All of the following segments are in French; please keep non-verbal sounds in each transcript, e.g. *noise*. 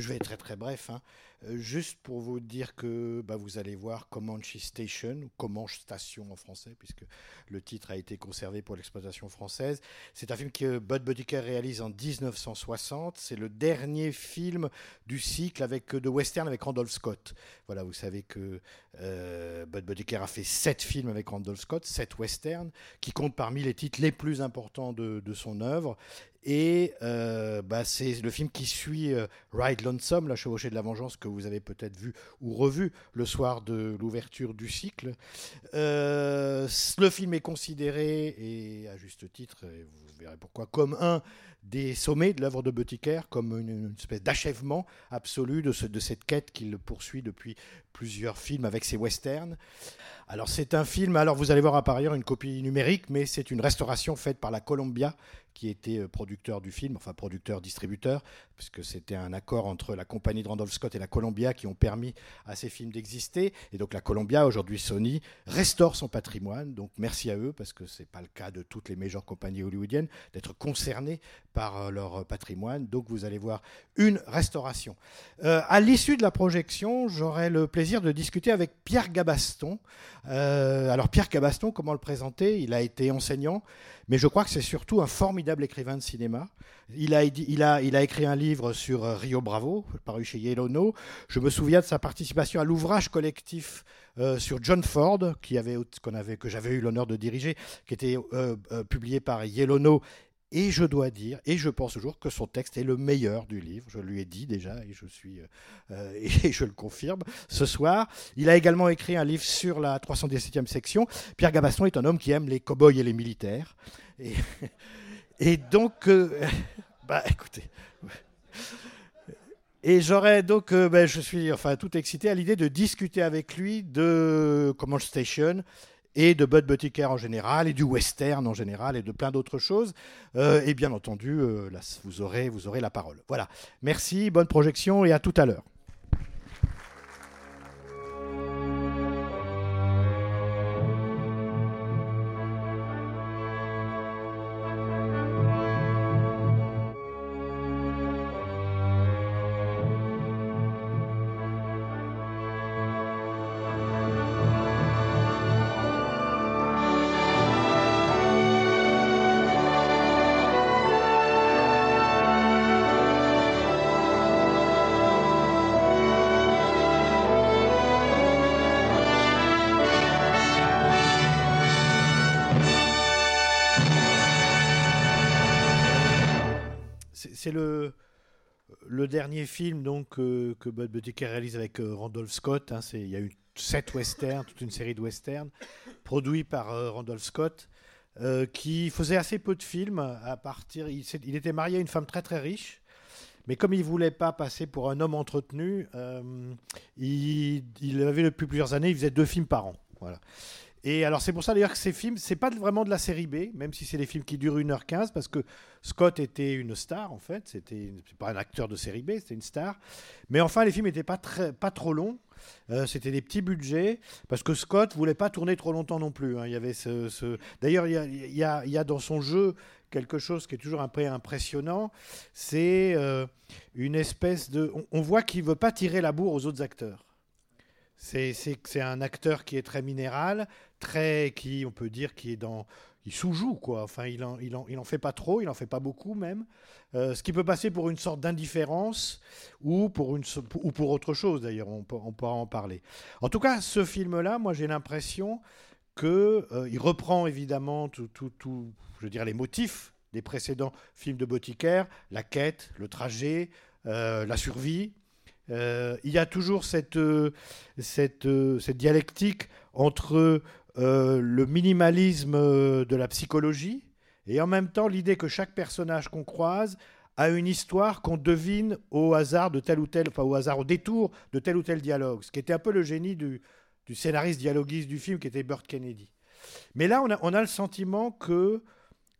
Je vais être très très bref. hein. Euh, juste pour vous dire que bah, vous allez voir Comanche Station, ou Comanche Station en français, puisque le titre a été conservé pour l'exploitation française. C'est un film que Bud Botiker réalise en 1960. C'est le dernier film du cycle avec, de western avec Randolph Scott. Voilà, vous savez que euh, Bud a fait sept films avec Randolph Scott, sept westerns, qui comptent parmi les titres les plus importants de son œuvre. Et euh, bah, c'est le film qui suit euh, Ride Lonesome, La chevauchée de la vengeance, que vous avez peut-être vu ou revu le soir de l'ouverture du cycle. Euh, le film est considéré, et à juste titre, et vous verrez pourquoi, comme un des sommets de l'œuvre de Botiker, comme une, espèce d'achèvement absolu de, ce- de cette quête qu'il poursuit depuis plusieurs films avec ses westerns. Alors c'est un film, alors vous allez voir par ailleurs une copie numérique, mais c'est une restauration faite par la Columbia, qui était euh, producteur du film, enfin producteur-distributeur, puisque c'était un accord entre la compagnie de Randolph Scott et la Columbia qui ont permis à ces films d'exister. Et donc la Columbia, aujourd'hui Sony, restaure son patrimoine. Donc merci à eux, parce que c'est pas le cas de toutes les majeures compagnies hollywoodiennes d'être concernées par euh, leur patrimoine. Donc vous allez voir une restauration. Euh, à l'issue de la projection, j'aurai le plaisir de discuter avec Pierre Gabaston. Euh, alors Pierre Gabaston, comment le présenter? Il a été enseignant, mais je crois que c'est surtout un formidable écrivain de cinéma. Il a, écrit un livre sur euh, Rio Bravo, paru chez Yellow No. Je me souviens de sa participation à l'ouvrage collectif euh, sur John Ford, que j'avais eu l'honneur de diriger, qui était euh, publié par Yellow No. Et je dois dire, et je pense toujours que son texte est le meilleur du livre. Je lui ai dit déjà, et je suis, euh, euh, *laughs* et je le confirme ce soir. Il a également écrit un livre sur la 317e section. Pierre Gabaston est un homme qui aime les cow-boys et les militaires. Et, *laughs* donc, euh, *laughs* bah écoutez. Et j'aurais donc, ben, je suis enfin tout excité à l'idée de discuter avec lui de Comanche Station et de Bud Botiker en général et du western en général et de plein d'autres choses. Euh, et bien entendu, euh, vous aurez la parole. Voilà. Merci, bonne projection et à tout à l'heure. Dernier film donc euh, que Bud Botiker réalise avec euh, Randolph Scott. hein. Il y a eu sept westerns, toute une série de westerns produits par euh, Randolph Scott, qui faisait assez peu de films à partir. Il, était marié à une femme très très riche. Mais comme il voulait pas passer pour un homme entretenu, il, il avait depuis plusieurs années, il faisait deux films par an. Voilà. Et alors c'est pour ça d'ailleurs que ces films, c'est pas vraiment de la série B, même si c'est des films qui durent 1h15, parce que Scott était une star en fait, c'était pas un acteur de série B, c'était une star. Mais enfin les films n'étaient pas, pas trop longs, Euh, c'était des petits budgets, parce que Scott voulait pas tourner trop longtemps non plus. hein. Il y avait ce, D'ailleurs il y a, il dans son jeu quelque chose qui est toujours un peu impressionnant, c'est euh, une espèce de... On, on voit qu'il veut pas tirer la bourre aux autres acteurs. C'est un acteur qui est très minéral, très qui on peut dire qui est dans il sous-joue quoi. Enfin il en, il en il en fait pas trop, il en fait pas beaucoup même. Euh, ce qui peut passer pour une sorte d'indifférence ou pour ou pour autre chose d'ailleurs. On, pourra en parler. En tout cas ce film là, moi j'ai l'impression que euh, il reprend évidemment tout, tout, tout, je veux dire les motifs des précédents films de Botiker, la quête, le trajet, euh, la survie. Euh, il y a toujours cette, euh, cette, euh, cette dialectique entre le minimalisme de la psychologie et en même temps l'idée que chaque personnage qu'on croise a une histoire qu'on devine au hasard de tel ou tel, enfin au hasard, au détour de tel ou tel dialogue, ce qui était un peu le génie du, du scénariste dialoguiste du film qui était Burt Kennedy. Mais là, on a, on a le sentiment que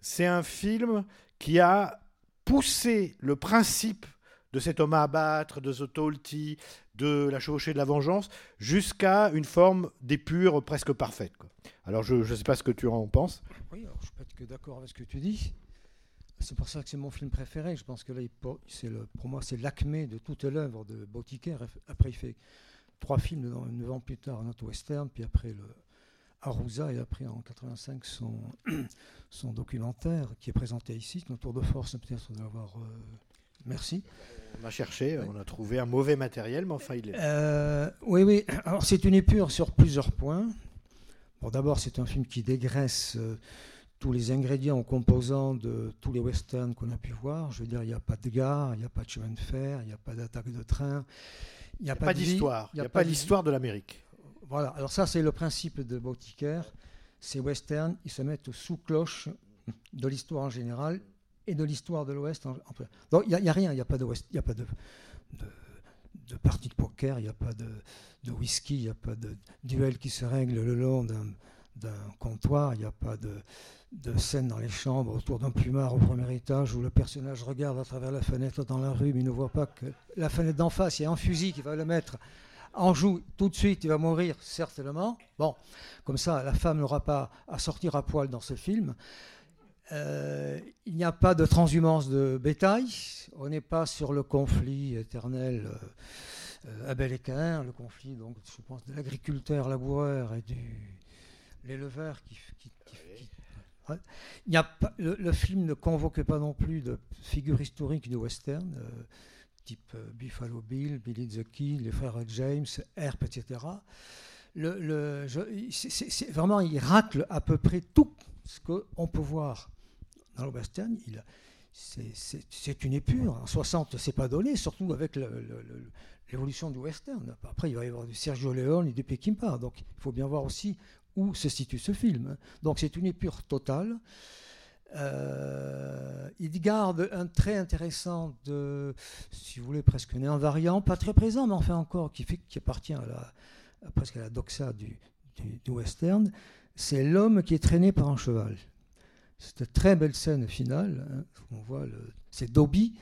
c'est un film qui a poussé le principe de cet homme à abattre, de Talty, de la chevauchée de la vengeance, jusqu'à une forme d'épure presque parfaite. Alors je ne sais pas ce que tu en penses. Oui, je peux être que d'accord avec ce que tu dis. C'est pour ça que c'est mon film préféré. Je pense que là, c'est pour moi, c'est l'acmé de toute l'œuvre de Bautiker. Après, il fait trois films neuf ans plus tard, un autre western, puis après le Arousa, et après en 85 son, *clears throat* son documentaire qui est présenté ici. Notre tour de force, peut-être de l'avoir. euh, merci. On a cherché, on a trouvé un mauvais matériel, mais enfin il est. Euh, oui, oui. Alors, c'est une épure sur plusieurs points. Bon, d'abord, c'est un film qui dégraisse euh, tous les ingrédients ou composants de tous les westerns qu'on a pu voir. Je veux dire, il n'y a pas de gare, il n'y a pas de chemin de fer, il n'y a pas d'attaque de train. Il n'y a pas d'histoire. Il n'y a pas de- l'histoire de l'Amérique. Voilà. Alors, ça, c'est le principe de Bautiker. Ces westerns, ils se mettent sous cloche de l'histoire en général et de l'histoire de l'Ouest. Donc, il n'y a, rien, il n'y a pas de West, il n'y a pas de, partie de poker, il n'y a pas de, whisky, il n'y a pas de duel qui se règle le long d'un comptoir, il n'y a pas de, de scène dans les chambres autour d'un plumard au premier étage où le personnage regarde à travers la fenêtre dans la rue, mais ne voit pas que la fenêtre d'en face, il y a un fusil qui va le mettre en joue tout de suite, il va mourir certainement. Bon, comme ça, la femme n'aura pas à sortir à poil dans ce film. Euh, il n'y a pas de transhumance de bétail. On n'est pas sur le conflit éternel euh, euh, Abel et Caïn, le conflit, donc, je pense, de l'agriculteur laboureur et du l'éleveur qui, qui- qui- qui- ouais. Il n'y a pas, le, le film ne convoque pas non plus de figures historiques de western, euh, type Buffalo Bill, Billy the Kid, les frères James, Herp, etc. Le, le- c'est vraiment, il racle à peu près tout ce qu'on peut voir le western. Il, c'est- une épure. En 60, c'est pas donné, surtout avec l'évolution du western. Après, il va y avoir du Sergio Leone et du Peckinpah. Donc, il faut bien voir aussi où se situe ce film. Donc, c'est une épure totale. Euh, il garde un trait intéressant de, si vous voulez, presque un invariant, pas très présent, mais enfin encore, qui, fait, qui appartient à la, presque à la doxa du western. C'est l'homme qui est traîné par un cheval. C'est une très belle scène finale. hein. On voit c'est Dobby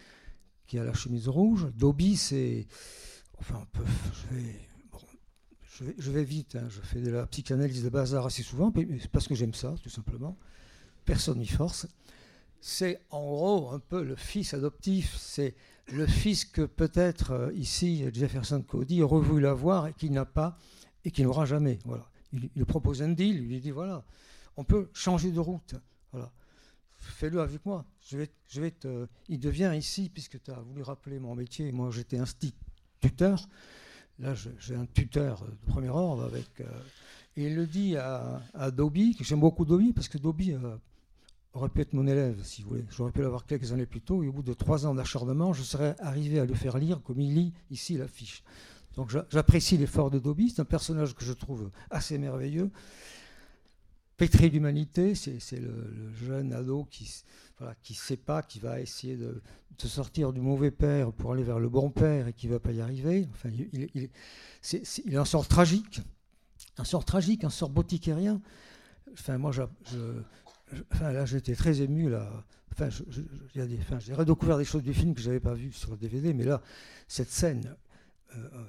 qui a la chemise rouge. Dobby, c'est, enfin, un peu, je vais, vite. hein. Je fais de la psychanalyse de bazar assez souvent, c'est parce que j'aime ça, tout simplement. Personne n'y force. C'est en gros un peu le fils adoptif. C'est le fils que peut-être euh, ici Jefferson Cody aurait voulu avoir et qu'il n'a pas et qu'il n'aura jamais. Voilà. Il, il propose un deal. Il lui dit voilà, on peut changer de route. Voilà. Fais-le avec moi. Je vais, te... Il devient ici, puisque tu as voulu rappeler mon métier, moi j'étais instituteur. Là, j'ai un tuteur de premier ordre avec. euh, et il le dit à, à Dobby, que j'aime beaucoup Dobby, parce que Dobby euh, aurait pu être mon élève, si vous voulez. J'aurais pu l'avoir quelques années plus tôt, et au bout de trois ans d'acharnement, je serais arrivé à le faire lire comme il lit ici l'affiche. Donc j'a- j'apprécie l'effort de Dobby, c'est un personnage que je trouve assez merveilleux pétri d'humanité, c'est le, jeune ado qui voilà, qui sait pas, qui va essayer de, de sortir du mauvais père pour aller vers le bon père et qui va pas y arriver. Enfin, il, il, il en sort tragique, un sort tragique, un sort boticérien. Enfin, moi, je, je- là, j'étais très ému là. Enfin, je- je- je- des- enfin, j'ai redécouvert des choses du film que j'avais pas vues sur le DVD, mais là, cette scène. euh, euh,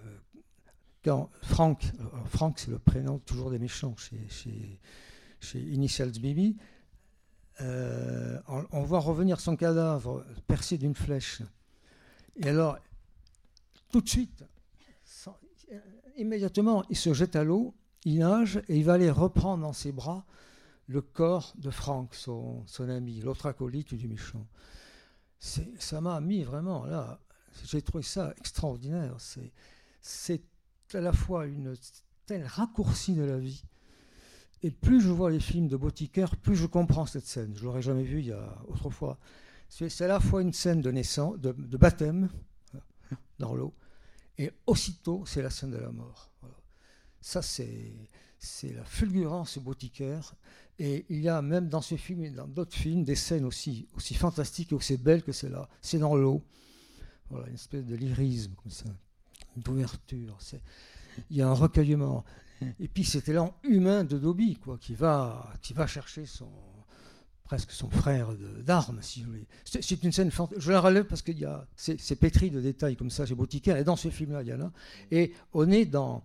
quand Frank, alors Frank c'est le prénom toujours des méchants chez, chez Initials BB, euh, on, voit revenir son cadavre percé d'une flèche. Et alors, tout de suite, immédiatement, il se jette à l'eau, il nage et il va aller reprendre dans ses bras le corps de Frank, son, ami, l'autre acolyte du méchant. Ça m'a mis vraiment là, j'ai trouvé ça extraordinaire. C'est- à la fois une telle raccourci de la vie et plus je vois les films de Botiker, plus je comprends cette scène. Je l'aurais jamais vue il y a autrefois. C'est à la fois une scène de naissance, de, baptême dans l'eau, et aussitôt c'est la scène de la mort. Ça c'est la fulgurance Botiker, Et il y a même dans ce film et dans d'autres films des scènes aussi, aussi fantastiques et aussi belles que celle-là. C'est dans l'eau. Voilà, une espèce de lyrisme comme ça, d'ouverture. Il y a un recueillement. Et puis cet élan humain de Dobby, quoi, qui va, qui va chercher son presque son frère d'armes, si. C'est une scène Je la relève parce que c'est c'est pétri de détails comme ça chez Boutiquaire. Et dans ce film-là, il y en a. Et on est dans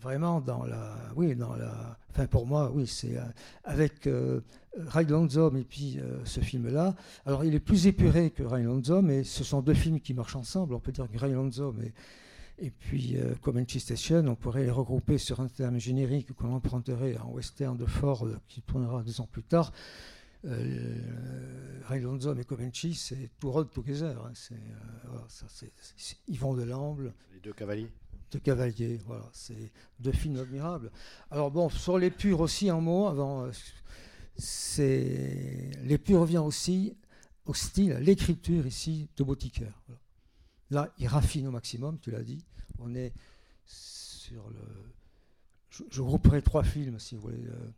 vraiment dans la, oui, dans la. Enfin, pour moi, oui, c'est euh, avec euh, Rhinelander Zone et puis euh, ce film-là. Alors, il est plus épuré que Rhinelander Zone, mais ce sont deux films qui marchent ensemble. On peut dire que Rhinelander Zone et et puis euh, Comanche Station, on pourrait les regrouper sur un terme générique qu'on emprunterait à un western de Ford qui tournera deux ans plus tard. Euh, Rhinelander Zone et Comanche, c'est tout road together. hein. C'est, euh, voilà, ça, c'est- c'est- ils vont de l'amble Les deux cavaliers. de Cavalier. Voilà, c'est deux films admirables. Alors bon, sur les purs aussi un mot avant. euh, C'est les purs revient aussi au style, à l'écriture ici de Bautiqueur. Voilà. Là, il raffine au maximum, tu l'as dit. On est sur le. Je, grouperai trois films, si vous voulez. euh,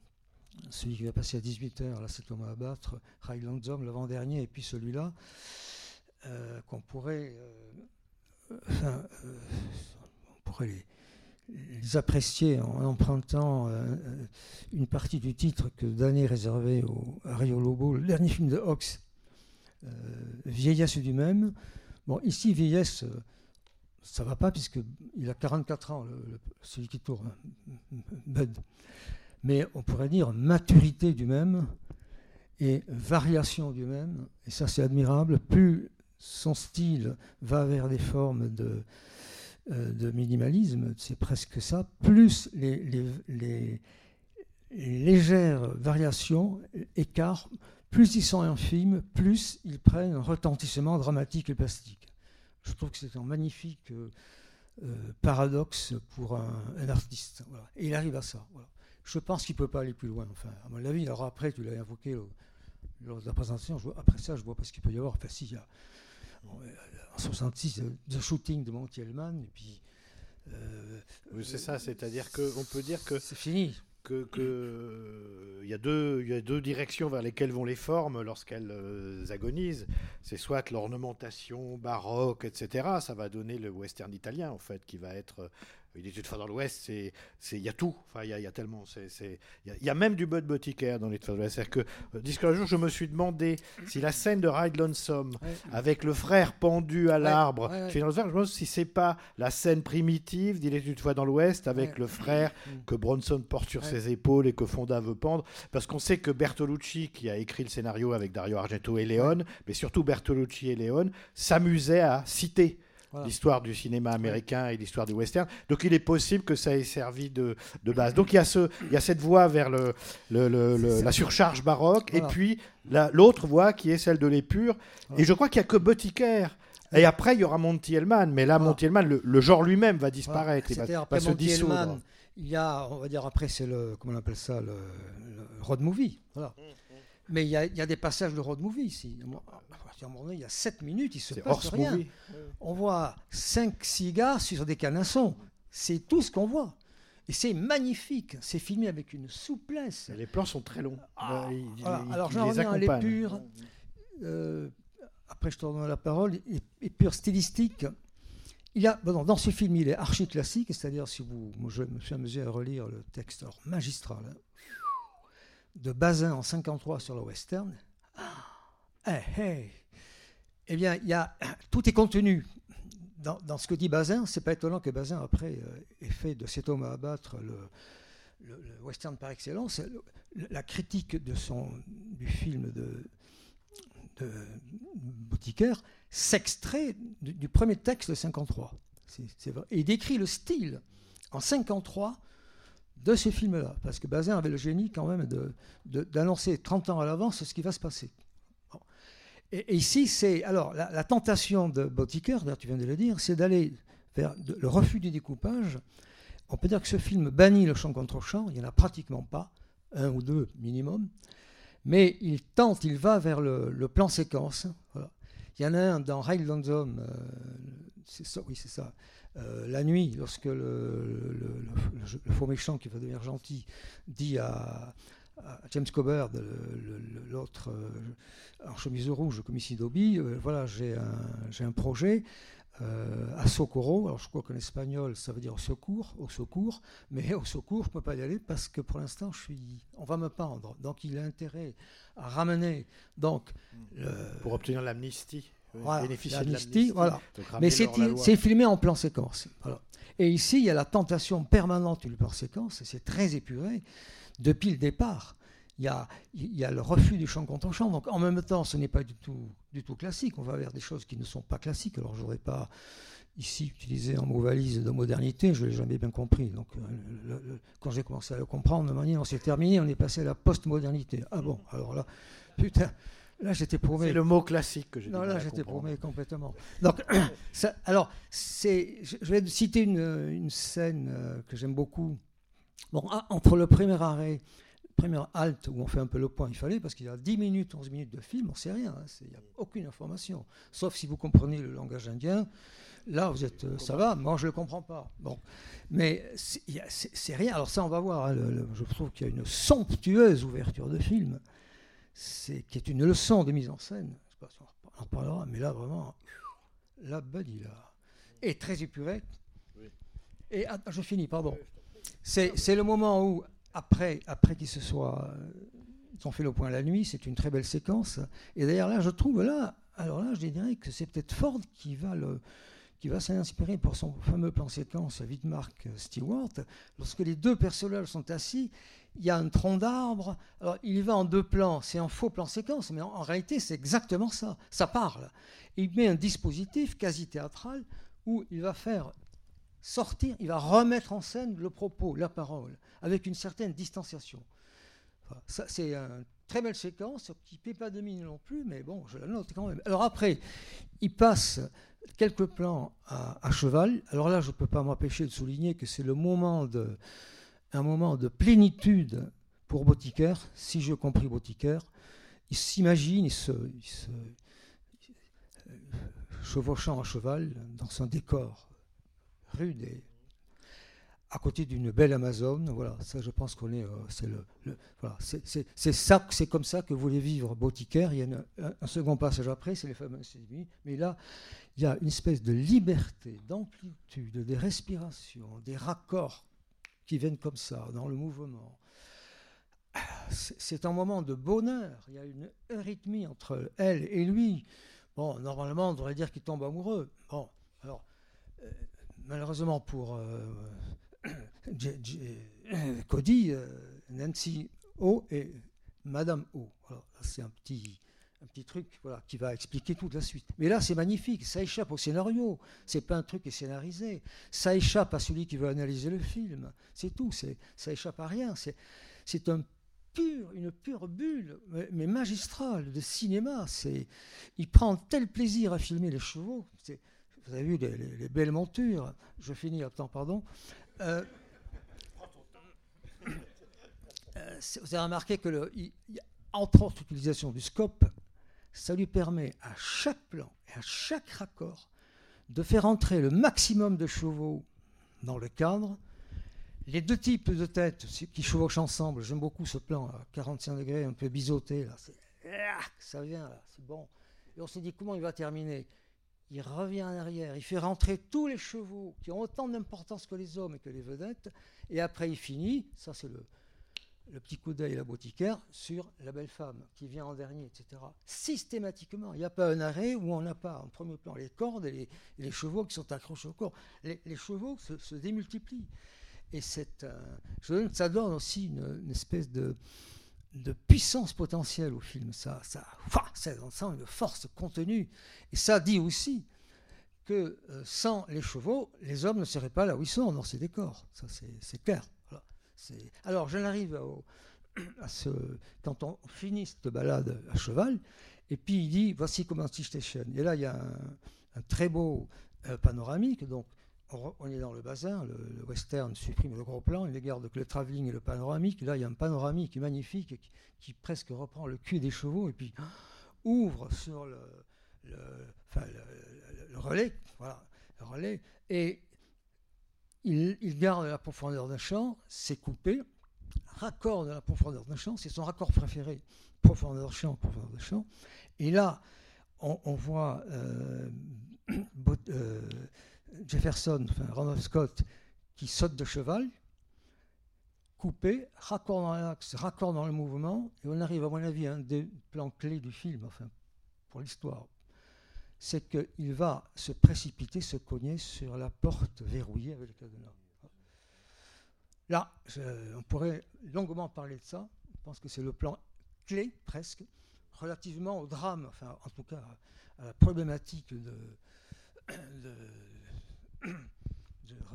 celui qui va passer à 18h, là, c'est Thomas à battre. Highland Zone, l'avant-dernier, et puis celui-là, euh, qu'on pourrait. euh, on pourrait les, apprécier en empruntant une partie du titre que Dané réservait au, à Rio Lobo, le dernier film de Hawks, euh, du même. Bon, ici, Vieillesse, euh, ça va pas puisqu'il a 44 ans, celui qui tourne, *laughs* Bud. Mais on pourrait dire maturité du même et variation du même, et ça c'est admirable. Plus son style va vers des formes de, euh, de minimalisme, c'est presque ça, plus les- les légères variations, écarts, plus ils sont infimes, plus ils prennent un retentissement dramatique et plastique. Je trouve que c'est un magnifique euh, euh, paradoxe pour un, un artiste. voilà. Et il arrive à ça. voilà. Je pense qu'il ne peut pas aller plus loin. Enfin, à mon avis, alors après, tu l'as invoqué euh, lors de la présentation, je vois- après ça, je vois pas ce qu'il peut y avoir. Enfin, si, il y a bon, en 66, euh, The Shooting de Monty Hellman, et puis. euh, Oui, c'est ça, c'est-à-dire qu'on peut dire que c'est fini. Il y a deux il y a deux directions vers lesquelles vont les formes lorsqu'elles euh, agonisent. C'est soit l'ornementation baroque, etc. Ça va donner le western italien en fait, qui va être il est une fois dans l'Ouest, c'est c'est il y a tout. Enfin il y a, il y a tellement c'est c'est il y y, a même du Bud Boticaire dans les de l'Ouest. C'est-à-dire que euh, disque un jour je me suis demandé si la scène de Ride Lonesome avec le frère pendu à l'arbre ouais, ouais. je me demande si c'est pas la scène primitive d'Il est une fois dans l'Ouest avec le frère que Bronson porte sur ses épaules et que Fonda veut pendre. Parce qu'on sait que Bertolucci, qui a écrit le scénario avec Dario Argento et Leone, mais surtout Bertolucci et Leone, s'amusaient à citer Voilà. l'histoire du cinéma américain et l'histoire du western. Donc il est possible que ça ait servi de, de base. Donc il y, a ce, il y a cette voie vers le, le- le- le- la surcharge baroque Voilà. et puis la- l'autre voie qui est celle de l'épure. Voilà. Et je crois qu'il n'y a que Boticaire. Et après, il y aura Monty Hellman, mais là, Hellman, le, le genre lui-même va disparaître, il va, se dissoudre. Il y a, on va dire, après, c'est le, comment on appelle ça, le, le road movie. Voilà. Mais il y, a, il y a des passages de road movie ici. À un moment donné, il y a 7 minutes, il se passe rien. movie. On voit 5 cigares sur des canassons. C'est tout ce qu'on voit. Et c'est magnifique. C'est filmé avec une souplesse. Et Les plans sont très longs. Ah, il- voilà. il- Alors j'en reviens à l'épure. Euh, après, je te redonne la parole. Épure stylistique. Il y a, bon, dans ce film, il est archi classique, c'est-à-dire si vous, moi, je me suis amusé à relire le texte alors, magistral hein, de Bazin en 53 sur le western. Eh, eh. Eh bien, y *coughs* tout est contenu dans, ce que dit Bazin. C'est pas étonnant que Bazin après euh, ait fait de cet homme à abattre le, western par excellence. Le- la critique de son, du film de, de s'extrait du, premier texte de 53. C'est- c'est vrai. Et il décrit le style en 53 de ce film-là, parce que Bazin avait le génie quand même de- de- d'annoncer 30 ans à l'avance ce qui va se passer. Et, ici, c'est alors la, tentation de d'ailleurs tu viens de le dire, c'est d'aller vers le refus du découpage. On peut dire que ce film bannit le champ contre champ, il n'y en a pratiquement pas, un ou deux minimum, mais il tente, il va vers le, plan séquence. Il y en a un dans Highland Zone, euh, c'est ça, oui c'est ça, euh, la nuit, lorsque le, le- le- le- le faux méchant qui va devenir gentil dit à, à James Coburn, l'autre euh, en chemise rouge, comme ici Dobby, euh, voilà, j'ai un, projet euh, à Socorro. Alors je crois qu'en espagnol, ça veut dire au secours, au secours, mais au secours, je ne peux pas y aller parce que pour l'instant, je suis, on va me pendre. Donc il a intérêt à ramener donc le, Pour obtenir l'amnistie. Voilà, bénéficier de l'amnistie, voilà. Donc, mais c'est filmé en plan séquence. Voilà. Et ici, il y a la tentation permanente du plan séquence, et c'est très épuré, depuis le départ. Il y, a, il y a le refus du chant contre chant. Donc en même temps, ce n'est pas du tout, du tout classique. On va vers des choses qui ne sont pas classiques. Alors je n'aurais pas ici utilisé un mot valise de modernité, je ne l'ai jamais bien compris. Donc euh, le- le- quand j'ai commencé à le comprendre, de manière, on s'est terminé, on est passé à la postmodernité. Ah bon, alors là, putain, là j'étais paumé. C'est le mot classique que j'ai Non, du là, j'étais paumé complètement. Donc, *coughs* ça- alors, c'est, je vais citer une, une scène euh, que j'aime beaucoup. Bon, ah, entre le premier arrêt, le premier halte où on fait un peu le point, il fallait, parce qu'il y a 10 minutes, 11 minutes de film, on ne sait rien, hein, il n'y a aucune information. Sauf si vous comprenez le langage indien. Là, vous êtes, euh, ça va, moi, je ne le comprends pas. Bon. Mais c'est rien. Alors, ça, on va voir. hein, le- le- je trouve qu'il y a une somptueuse ouverture de film c'est qui est une leçon de mise en scène. Je sais pas si on en reparlera, mais là vraiment, la Buddy là est très épurée. Et ah, je finis, pardon. C'est c'est le moment où après après qu'ils se soient euh, ils ont fait le point la nuit, c'est une très belle séquence. Et d'ailleurs là, je trouve là, alors là, je dirais que c'est peut-être Ford qui va le qui va s'inspirer pour son fameux plan séquence à Widmark Stewart. Lorsque les deux personnages sont assis, il y a un tronc d'arbre. Alors, il y va en deux plans. C'est un faux plan séquence, mais en, réalité, c'est exactement ça. Ça parle. Il met un dispositif quasi théâtral où il va faire sortir, il va remettre en scène le propos, la parole, avec une certaine distanciation. C'est une très belle séquence qui ne paie pas de mine non plus, mais bon, je la note quand même. Alors après, il passe quelques plans à, cheval. Alors là, je ne peux pas m'empêcher de souligner que c'est le moment de, un moment de plénitude pour Botiker, si j'ai compris Botiker. Il s'imagine, il se, euh, chevauchant à cheval dans un décor rude et à côté d'une belle Amazone. Voilà, ça, je pense qu'on est, euh, c'est le, voilà, c'est- ça, c'est comme ça que voulait vivre Botiker. Il y a un, second passage après, c'est les fameux séduits. Mais là, il y a une espèce de liberté, d'amplitude, des respirations, des raccords qui viennent comme ça, dans le mouvement. C'est un moment de bonheur. Il y a une rythmie entre elle et lui. Bon, normalement, on devrait dire qu'il tombe amoureux. Alors, euh, malheureusement pour euh, *coughs* *coughs* Cody, euh, Nancy O et Madame O. C'est un petit, un petit truc voilà, qui va expliquer toute la suite. Mais là, c'est magnifique, ça échappe au scénario. C'est pas un truc qui est scénarisé. Ça échappe à celui qui veut analyser le film. C'est tout. Ça échappe à rien. C'est, un pur, une pure bulle, mais, magistrale de cinéma. Il prend tel plaisir à filmer les chevaux. Vous avez vu les, les- les belles montures. Je finis temps, pardon. Euh, *coughs* euh, vous avez remarqué que, il- entre autres, l'utilisation du scope, ça lui permet à chaque plan et à chaque raccord de faire entrer le maximum de chevaux dans le cadre. Les deux types de têtes qui chevauchent ensemble, j'aime beaucoup ce plan à 45 degrés, un peu biseauté, là, ah, ça vient, là, c'est bon. Et on s'est dit comment il va terminer? Il revient en arrière, il fait rentrer tous les chevaux qui ont autant d'importance que les hommes et que les vedettes, et après il finit, ça c'est le, le petit coup d'œil, la boutiquaire, sur la belle femme qui vient en dernier, etc. Systématiquement, il n'y a pas un arrêt où on n'a pas en premier plan les cordes et les, chevaux qui sont accrochés au corps. Les, chevaux se, démultiplient. Et euh, ça donne aussi une, espèce de, puissance potentielle au film. Ça, ça, ça sent une force contenue. Et ça dit aussi que euh, sans les chevaux, les hommes ne seraient pas là où ils sont dans ces décors. Ça, c'est clair. Alors, j'en arrive *clears throat* à ce, quand on finit cette balade à cheval, et puis il dit voici comment Station. Et là, il y a un, très beau euh, panoramique. Donc, on, est dans le bassin, le, western supprime le gros plan, il garde que le travelling et le panoramique. Là, il y a un panoramique magnifique qui, presque reprend le cul des chevaux et puis *gasps* ouvre sur le- le relais, voilà, le relais, et il, garde la profondeur d'un champ, c'est coupé, raccord de la profondeur de champ, c'est son raccord préféré, profondeur de champ, profondeur de champ. Et là, on, voit euh, *clears throat* euh, Jefferson, Randolph Scott, qui saute de cheval, coupé, raccord dans l'axe, raccord dans le mouvement, et on arrive, à mon avis, à un des plans clés du film, enfin, pour l'histoire. C'est qu'il va se précipiter, se cogner sur la porte verrouillée avec le cadenas. Là, on pourrait longuement parler de ça. Je pense que c'est le plan clé, presque, relativement au drame, enfin, en tout cas, à la problématique de, *coughs* *coughs*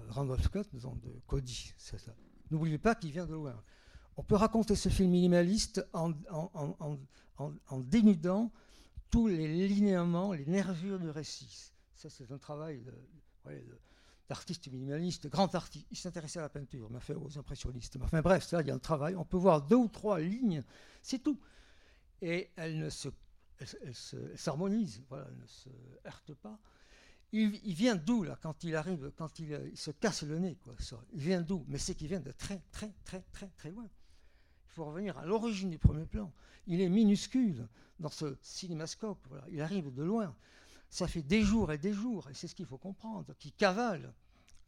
Randolph Scott, disons, de Cody. N'oubliez pas qu'il vient de loin. On peut raconter ce film minimaliste en dénudant tous les linéaments, les nervures du récit. Ça, c'est un travail d'artiste minimaliste, grand artiste. Il s'intéressait à la peinture, il m'a fait aux impressionnistes. Mais bref, il y a un travail. On peut voir deux ou trois lignes, c'est tout. Et elle ne se, elle, se- elle se- elle s'harmonise, voilà, elle ne se heurte pas. Il, vient d'où là quand il arrive, quand il, se casse le nez, quoi. Il vient d'où? Mais c'est qu'il vient de très, très, très, très, très loin. Il faut revenir à l'origine du premier plan. Il est minuscule dans ce cinémascope. Voilà. Il arrive de loin. Ça fait des jours et des jours, et c'est ce qu'il faut comprendre, qu'il cavale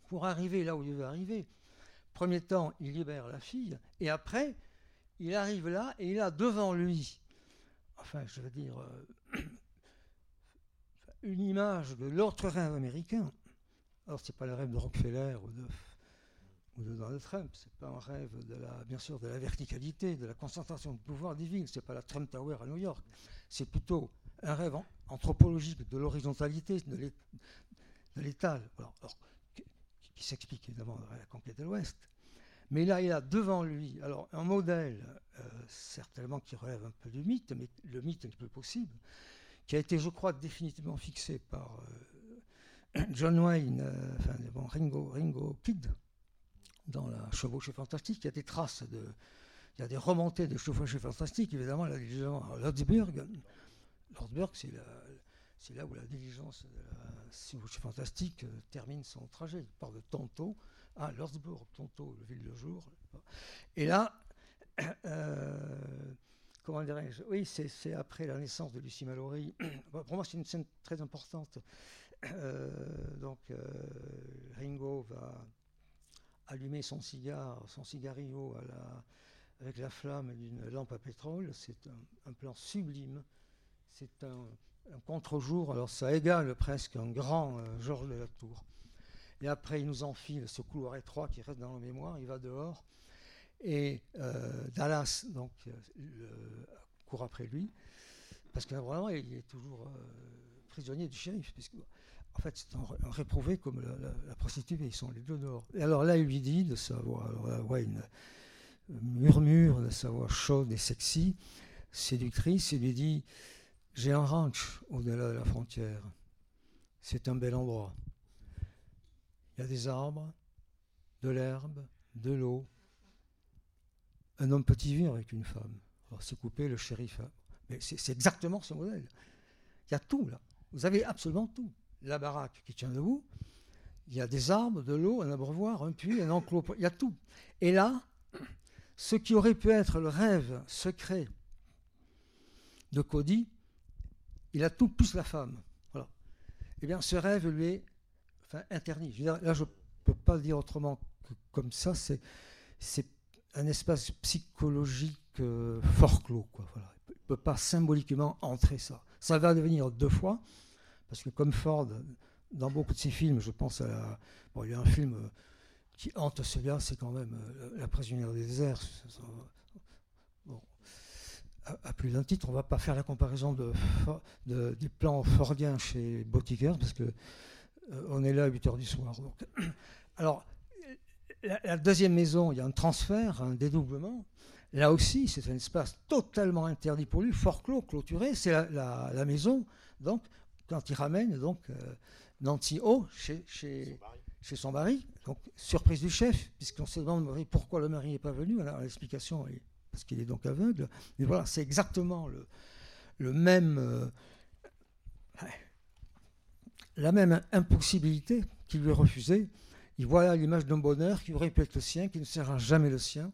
pour arriver là où il veut arriver. Premier temps, il libère la fille, et après, il arrive là, et il a devant lui, enfin, je veux dire, euh, *coughs* une image de l'autre rêve américain. Alors, c'est pas le rêve de Rockefeller ou de, ou de Donald Trump, c'est pas un rêve de la, bien sûr, de la verticalité, de la concentration de pouvoir des villes, c'est pas la Trump Tower à New York, c'est plutôt un rêve an- anthropologique de l'horizontalité, de l'é- de l'étal, qui, s'explique évidemment à la conquête de l'Ouest. Mais là, il a devant lui alors, un modèle, euh, certainement qui relève un peu du mythe, mais le mythe est plus possible, qui a été, je crois, définitivement fixé par euh, *clears throat* John Wayne, euh, Ringo, Ringo Kid, dans la chevauchée fantastique. Il y a des traces de. Il y a des remontées de chevauchée fantastique, évidemment, la diligence à Lodsburg. Lodsburg, c'est là où la diligence de la chevauchée fantastique euh, termine son trajet. Il part de Tonto à Lorsbourg, Tonto, le ville de jour. Et là, *coughs* euh, comment dirais-je? Oui, c'est après la naissance de Lucie Mallory. *coughs* Pour moi, c'est une scène très importante. *coughs* Euh, donc, Ringo va allumer son cigare, son la- avec la flamme d'une lampe à pétrole. C'est un, plan sublime. C'est un, contre-jour. Alors, ça égale presque un grand euh, Georges de la Tour. Et après, il nous enfile ce couloir étroit qui reste dans la mémoire. Il va dehors. Et euh, Dallas donc, euh, court après lui. Parce que il est toujours euh, prisonnier du shérif. En fait, c'est un, réprouvé comme la, la- la prostituée. Ils sont les deux dehors. Et alors là, il lui dit de sa voix, alors là, Wayne euh, murmure de sa voix chaude et sexy, séductrice, il lui dit J'ai un ranch au-delà de la frontière. C'est un bel endroit. Il y a des arbres, de l'herbe, de l'eau. Un homme peut y vivre avec une femme. Alors c'est coupé le shérif. hein. Mais c'est exactement ce modèle. Il y a tout là. Vous avez absolument tout. La baraque qui tient debout. Il y a des arbres, de l'eau, un abreuvoir, un puits, un enclos. Il y a tout. Et là, ce qui aurait pu être le rêve secret de Cody, il a tout plus la femme. Voilà. Eh bien, ce rêve lui est interdit. Je veux dire, là, je ne peux pas le dire autrement que comme ça. C'est, c'est un espace psychologique euh, fort clos. Quoi, voilà. Il ne peut pas symboliquement entrer ça. Ça va devenir deux fois, parce que comme Ford, dans beaucoup de ses films, je pense à la... Bon, il y a un film euh, qui hante celui-là, c'est quand même euh, La prisonnière des déserts. À, plus d'un titre, on ne va pas faire la comparaison de, Fo- de- du plan fordien chez Botiker, parce que euh, on est là à 8 heures du soir. *coughs* Alors, la, deuxième maison, il y a un transfert, un dédoublement. Là aussi, c'est un espace totalement interdit pour lui, fort clos, clôturé. C'est la, la- la maison, donc, il ramène donc, euh, Nancy O chez, chez, chez son mari. Donc, surprise du chef, puisqu'on se demande pourquoi le mari n'est pas venu? Alors, l'explication est parce qu'il est donc aveugle. Mais voilà, c'est exactement le, le même, euh, la même impossibilité qui lui est refusée. Il voit l'image d'un bonheur qui aurait pu être le sien, qui ne sera jamais le sien.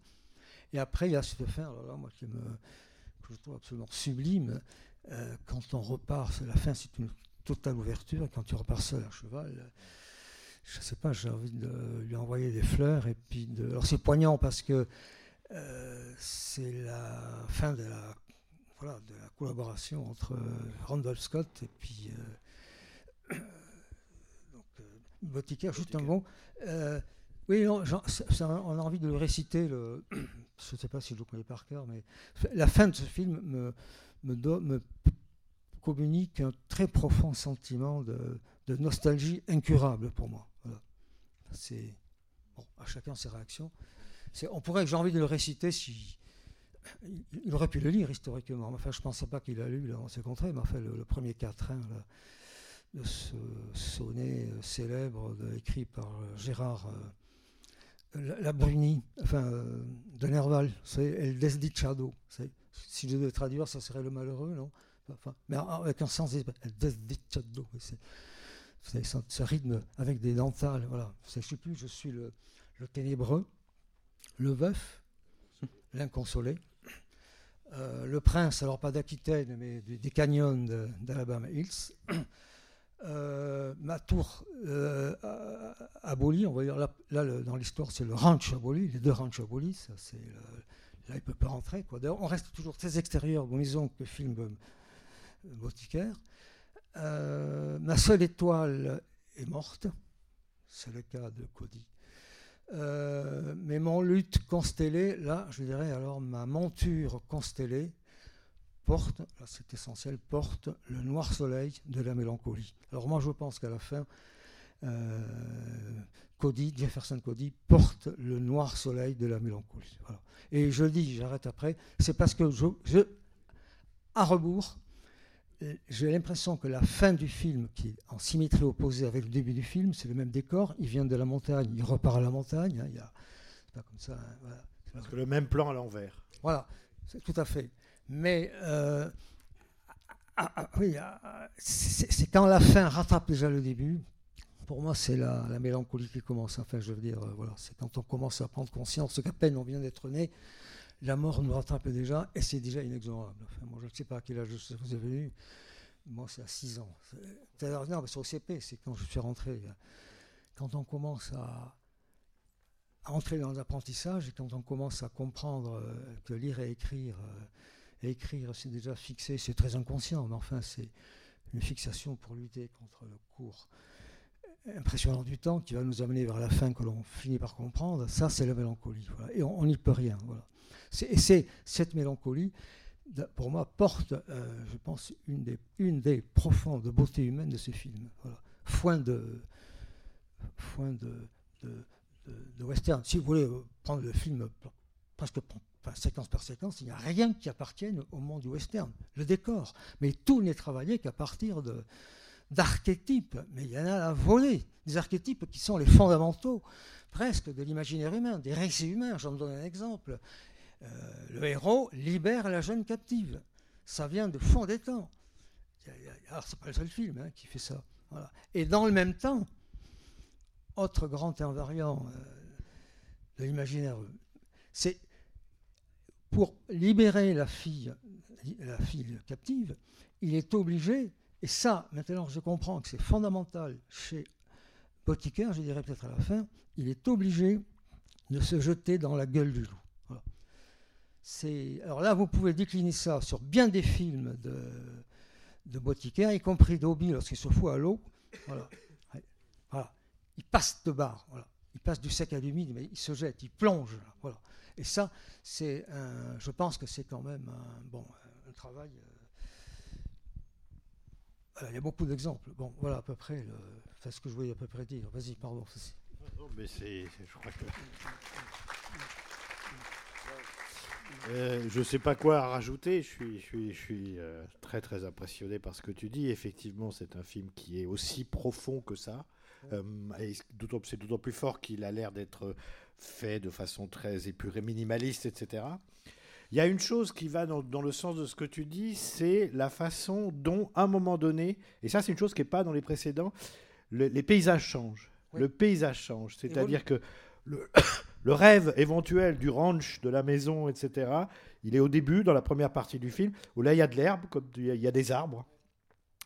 Et après, il y a cette fin, alors là, moi, qui me, que je trouve absolument sublime. euh, quand on repart, c'est la fin, c'est une totale ouverture. Et quand tu repars seul à cheval, je sais pas, j'ai envie de lui envoyer des fleurs. Et puis de... Alors c'est poignant parce que euh, c'est la fin de la, voilà, de la collaboration entre euh, Randolph Scott et puis euh, *coughs* donc, euh, Boticaire. Juste un mot. Oui, non, on a envie de le réciter. Le, *coughs* je ne sais pas si je le connais par cœur, mais la fin de ce film me, me, do- me communique un très profond sentiment de, nostalgie incurable pour moi. C'est bon, à chacun ses réactions. On pourrait, j'ai envie de le réciter si il, aurait pu le lire historiquement. Enfin, je ne pensais pas qu'il a lu, là, on s'est mais enfin, le, premier quatrain de ce sonnet euh, célèbre écrit par euh, Gérard euh, la, Bruni, enfin, de Nerval, c'est El Desdichado. Si je devais traduire, ça serait le malheureux, non? Mais avec un sens c'est- ce rythme avec des dentales, voilà. Je sais plus, je suis le, ténébreux, le veuf, l'inconsolé, euh, le prince, alors pas d'Aquitaine, mais des, canyons d'Alabama Hills, *coughs* euh, ma tour euh, abolie, on va dire là, dans l'histoire c'est le ranch aboli, les deux ranchs abolis, ça c'est là il peut pas rentrer on reste toujours très extérieur aux maisons que filme euh, ma seule étoile est morte, c'est le cas de Cody. Euh, mais mon lutte constellée, là, je dirais alors ma monture constellée porte, c'est essentiel, porte le noir soleil de la mélancolie. Alors moi je pense qu'à la fin, euh, Cody, Jefferson Cody, porte le noir soleil de la mélancolie. Et je dis, j'arrête après, c'est parce que je, à rebours, j'ai l'impression que la fin du film, qui est en symétrie opposée avec le début du film, c'est le même décor. Il vient de la montagne, il repart à la montagne. hein, il y a, c'est pas comme ça. hein, voilà. Parce que le même plan à l'envers. Voilà, c'est tout à fait. Mais euh, ah, ah, oui, ah, c'est c'est quand la fin rattrape déjà le début. Pour moi, c'est la, la mélancolie qui commence. Enfin, je veux dire, euh, voilà, c'est quand on commence à prendre conscience qu'à peine on vient d'être né, la mort nous rattrape déjà et c'est déjà inexorable. Moi, je ne sais pas à quel âge vous avez eu. Moi, c'est à 6 ans. C'est- au CP, c'est quand je suis rentré. Quand on commence à, à entrer dans l'apprentissage et quand on commence à comprendre euh, que lire et écrire, euh, et écrire, c'est déjà fixé, c'est très inconscient, mais enfin, c'est une fixation pour lutter contre le cours impressionnant du temps qui va nous amener vers la fin que l'on finit par comprendre. Ça, c'est la mélancolie. Et on n'y peut rien. Et c'est cette mélancolie, pour moi, porte, euh, je pense, une des, une des profondes beautés humaines de ce film. Voilà. Foin de, foin de, de, de- western. Si vous voulez euh, prendre le film pr- presque pr- enfin, séquence par séquence, il n'y a rien qui appartienne au monde du western. Le décor. Mais tout n'est travaillé qu'à partir de d'archétypes, mais il y en a à voler, des archétypes qui sont les fondamentaux presque de l'imaginaire humain, des récits humains. J'en donne un exemple. Euh, le héros libère la jeune captive. Ça vient de fond des temps. Alors, c'est pas le seul film hein, qui fait ça. Et dans le même temps, autre grand invariant euh, de l'imaginaire, c'est pour libérer la fille, la fille captive, il est obligé, et ça, maintenant je comprends que c'est fondamental chez Boticaire, je dirais peut-être à la fin, il est obligé de se jeter dans la gueule du loup. Alors là, vous pouvez décliner ça sur bien des films de, de Boticaire, y compris Dobby lorsqu'il se fout à l'eau. Voilà. Il passe de barre. Il passe du sec à l'humide, mais il se jette, il plonge. Et ça, c'est je pense que c'est quand même un, bon, un travail. Voilà, il y a beaucoup d'exemples. Bon, voilà à peu près le, enfin, ce que je voulais à peu près dire. Vas-y, pardon. Non, mais c'est, je crois que. Euh, je ne sais pas quoi rajouter. Je suis, je suis, je suis euh, très très impressionné par ce que tu dis. Effectivement, c'est un film qui est aussi profond que ça. Euh, c'est d'autant plus fort qu'il a l'air d'être fait de façon très épurée, minimaliste, etc. Il y a une chose qui va dans, dans le sens de ce que tu dis, c'est la façon dont, à un moment donné, et ça c'est une chose qui n'est pas dans les précédents, le- les paysages changent. Oui. Le paysage change. C'est-à-dire que le, *coughs* le rêve éventuel du ranch, de la maison, etc. Il est au début, dans la première partie du film, où là, il y a de l'herbe, comme il y a- il y a des arbres,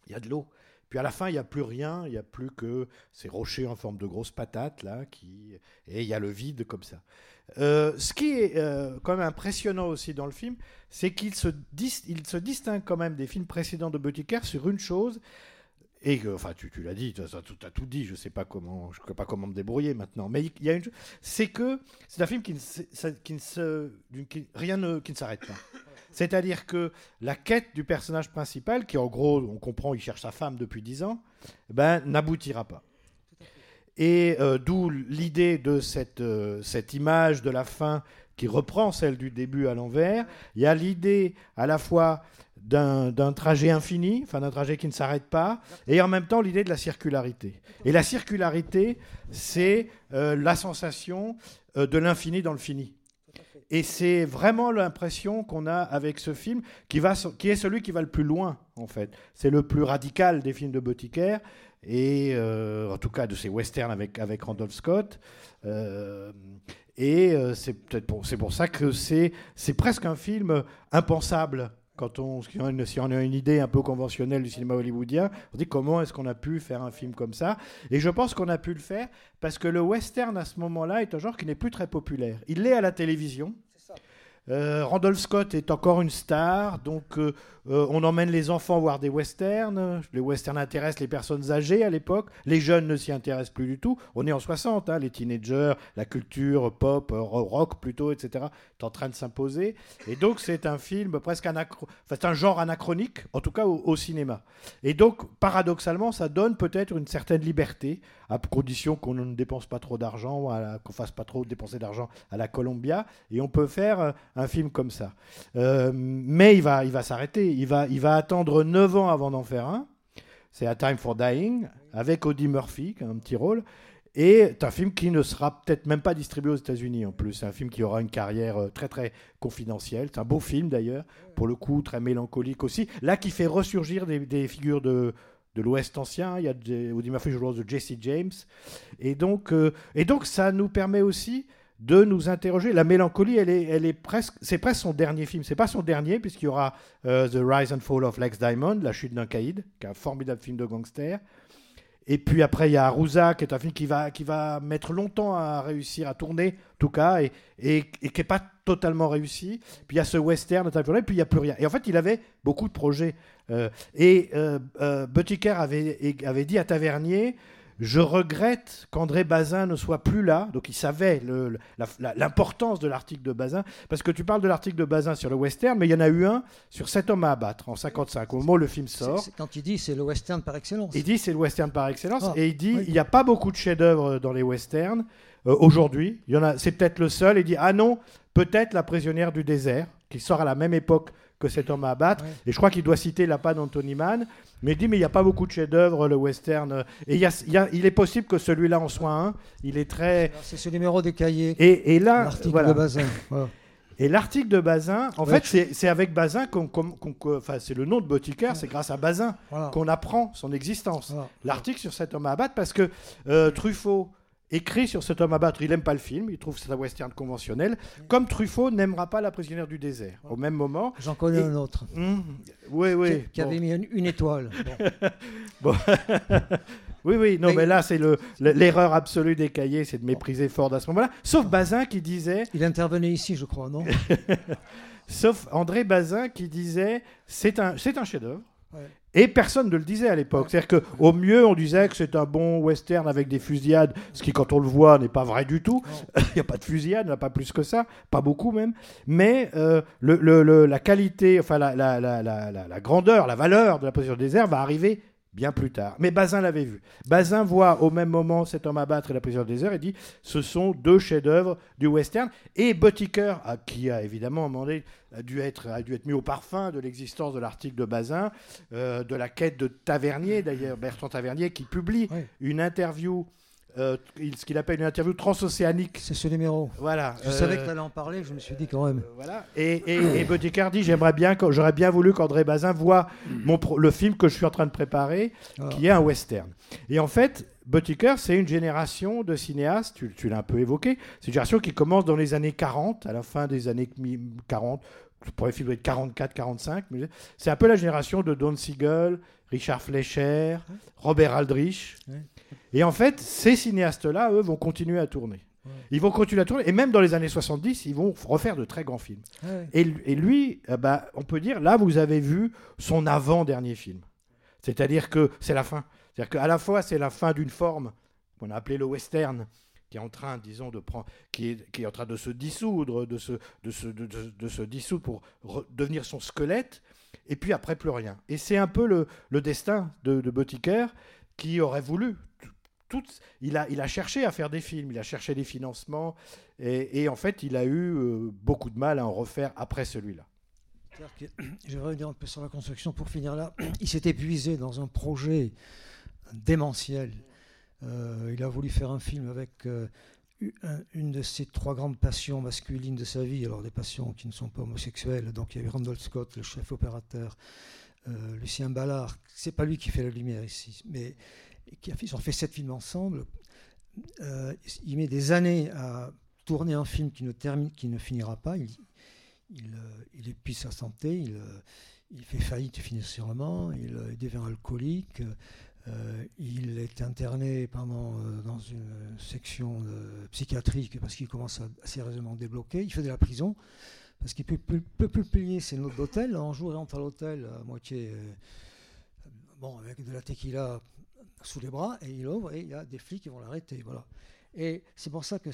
il y a de l'eau. Puis à la fin, il n'y a plus rien, il n'y a plus que ces rochers en forme de grosses patates, là, qui... et il y a le vide comme ça. Euh, ce qui est euh, quand même impressionnant aussi dans le film, c'est qu'il se, distingue quand même des films précédents de Buttiker sur une chose, et que, enfin, tu, tu l'as dit, tu as, tout, dit, je ne sais pas comment, je sais pas comment me débrouiller maintenant, mais il y a une c'est que c'est un film qui ne, rien qui ne s'arrête pas. C'est-à-dire que la quête du personnage principal, qui en gros, on comprend, il cherche sa femme depuis 10 ans, ben, n'aboutira pas. Et euh, d'où l'idée de cette, euh, cette image de la fin qui reprend celle du début à l'envers. Il y a l'idée à la fois d'un trajet infini, enfin d'un trajet qui ne s'arrête pas, et en même temps l'idée de la circularité. Et la circularité, c'est euh, la sensation de l'infini dans le fini. Et c'est vraiment l'impression qu'on a avec ce film, qui, va, qui est celui qui va le plus loin, en fait. C'est le plus radical des films de Boticaire, et euh, en tout cas de ces westerns avec, avec Randolph Scott. Euh, et euh, c'est peut-être pour, pour ça que c'est, c'est presque un film impensable. Quand on, si on a une- idée un peu conventionnelle du cinéma hollywoodien, on dit comment est-ce qu'on a pu faire un film comme ça Et je pense qu'on a pu le faire parce que le western à ce moment-là est un genre qui n'est plus très populaire. Il l'est à la télévision. Euh, Randolph Scott est encore une star, donc euh, euh, on emmène les enfants voir des westerns. Les westerns intéressent les personnes âgées à l'époque. Les jeunes ne s'y intéressent plus du tout. On est en 60, hein, les teenagers, la culture pop, ro- rock plutôt, etc. en train de s'imposer. Et donc c'est un film presque un genre anachronique, en tout cas au, cinéma. Et donc paradoxalement, ça donne peut-être une certaine liberté, à condition qu'on ne dépense pas trop d'argent, la- qu'on fasse pas trop dépenser d'argent à la Columbia, et on peut faire euh, un film comme ça. Euh, mais il va, il va s'arrêter. Il va, il va attendre 9 ans avant d'en faire un. C'est A Time for Dying, avec Audie Murphy, qui a un petit rôle. Et c'est un film qui ne sera peut-être même pas distribué aux États-Unis en plus. C'est un film qui aura une carrière euh, très très confidentielle. C'est un beau film d'ailleurs, pour le coup très mélancolique aussi. Là, qui fait ressurgir des, figures de, de l'Ouest ancien. Il y a Audie Murphy rôle de Jesse James. Et donc, euh, et donc ça nous permet aussi de nous interroger. La mélancolie, elle est, elle est presque, c'est presque son dernier film. C'est pas son dernier puisqu'il y aura euh, The Rise and Fall of Lex Diamond, La chute d'un caïd, qui est un formidable film de gangster. Et puis après, il y a Arusa, qui est un film qui va, qui va mettre longtemps à réussir à tourner, en tout cas, et, et, qui n'est pas totalement réussi. Puis il y a ce western, et puis il n'y a plus rien. Et en fait, il avait beaucoup de projets. Euh, et euh, euh, avait, avait dit à Tavernier Je regrette qu'André Bazin ne soit plus là. Donc il savait l'importance de l'article de Bazin. Parce que tu parles de l'article de Bazin sur le western, mais il y en a eu un sur Cet homme à abattre en 55, au moment où le film sort. Quand il dit c'est le western par excellence. Il dit c'est le western par excellence Ah, et il dit oui. il n'y a pas beaucoup de chefs-d'œuvre dans les westerns euh, aujourd'hui. Il y en a, c'est peut-être le seul. Il dit ah non, peut-être la prisonnière du désert qui sort à la même époque que cet homme à abattre. Ouais. Et je crois qu'il doit citer la panne d'Anthony Mann. Mais il dit mais il n'y a pas beaucoup de chefs-d'œuvre le western. euh, Et il, y a- il y a- il est possible que celui-là en soit un. Il est très C'est ce numéro des cahiers. et, et là L'article voilà. de Bazin. Voilà. *laughs* Et l'article de Bazin, en Ouais, fait, c'est, avec Bazin qu'on, qu'on- enfin, c'est le nom de Boticaire, c'est grâce à Bazin Voilà. qu'on apprend son existence l'article sur cet homme à abattre parce que euh, Truffaut écrit sur cet homme à abattre, il n'aime pas le film, il trouve que c'est un western conventionnel, comme Truffaut n'aimera pas La prisonnière du désert. Au même moment, J'en connais Et- un autre. hum, oui, oui, Qui, qui bon. avait mis une, une étoile. *laughs* Bon. *laughs* oui, oui, non, mais, Mais- là c'est le, le- l'erreur absolue des cahiers, c'est de mépriser Ford à ce moment-là. Sauf Bazin qui disait, Il intervenait ici, je crois, non? *laughs* Sauf André Bazin qui disait, c'est un, un chef-d'œuvre. Ouais. Et personne ne le disait à l'époque. C'est-à-dire qu'au mieux, on disait que c'est un bon western avec des fusillades, ce qui, quand on le voit, n'est pas vrai du tout. *laughs* Il n'y a pas de fusillade, il n'y en a pas plus que ça, pas beaucoup même. Mais euh, le- le- le- la qualité, enfin la, la- la- la- grandeur, la valeur de la position du désert va arriver bien plus tard. Mais Bazin l'avait vu. Bazin voit au même moment cet homme à battre et la prison du désert et dit ce sont deux chefs-d'œuvre du western. Et à- qui a évidemment demandé, a dû être, a dû être mis au parfum de l'existence de l'article de Bazin, euh, de la quête de Tavernier, d'ailleurs, Bertrand Tavernier, qui publie Oui. une interview, euh, ce qu'il appelle une interview transocéanique. C'est ce numéro. Voilà. Je euh, savais que tu allais en parler, je me suis dit quand même. euh, voilà. Et, et, et j'aimerais bien, j'aurais bien voulu qu'André Bazin voit mon pro- le film que je suis en train de préparer, Voilà. qui est un western. Et en fait, Buttiker, c'est une génération de cinéastes, tu, tu l'as un peu évoqué, c'est une génération qui commence dans les années 40, à la fin des années mi- 40, premier film doit être 44, 45, mais c'est un peu la génération de Don Siegel, Richard Fleischer, Robert Aldrich. Ouais. Et en fait, ces cinéastes-là, eux, vont continuer à tourner. Ouais. Ils vont continuer à tourner, et même dans les années 70, ils vont refaire de très grands films. Ouais. Et, lui- et lui, euh, bah, on peut dire, là, vous avez vu son avant-dernier film. C'est-à-dire que c'est la fin. C'est-à-dire qu'à la fois, c'est la fin d'une forme qu'on a appelée le western, qui est en train, disons, de prendre, qui est, qui est en train de se dissoudre, de se, de se, de, se dissoudre pour devenir son squelette, et puis après, plus rien. Et c'est un peu le, le destin de, de Buttiker, qui aurait voulu. Il, a, il a cherché à faire des films, il a cherché des financements, et, en fait, il a eu euh, beaucoup de mal à en refaire après celui-là. *clears throat* Je vais revenir un peu sur la construction pour finir là. *clears throat* Il s'est épuisé dans un projet démentiel. Euh, il a voulu faire un film avec euh, une de ses trois grandes passions masculines de sa vie, alors des passions qui ne sont pas homosexuelles. Donc il y a eu Randall Scott, le chef opérateur, euh, Lucien Ballard. C'est pas lui qui fait la lumière ici, mais ils ont fait sept films ensemble. Il met des années à tourner un film qui ne, termine, qui ne finira pas. Il, il, épuise sa santé, il, fait faillite financièrement, il devient alcoolique, euh, il est interné pendant, euh, dans une section psychiatrique parce qu'il commence à sérieusement débloquer. Il fait de la prison parce qu'il ne peut, plus- peut plus payer ses notes d'hôtel. Un jour, il rentre à l'hôtel à moitié, euh, bon, avec de la tequila sous les bras et il ouvre et il y a des flics qui vont l'arrêter. Voilà. Et c'est pour ça que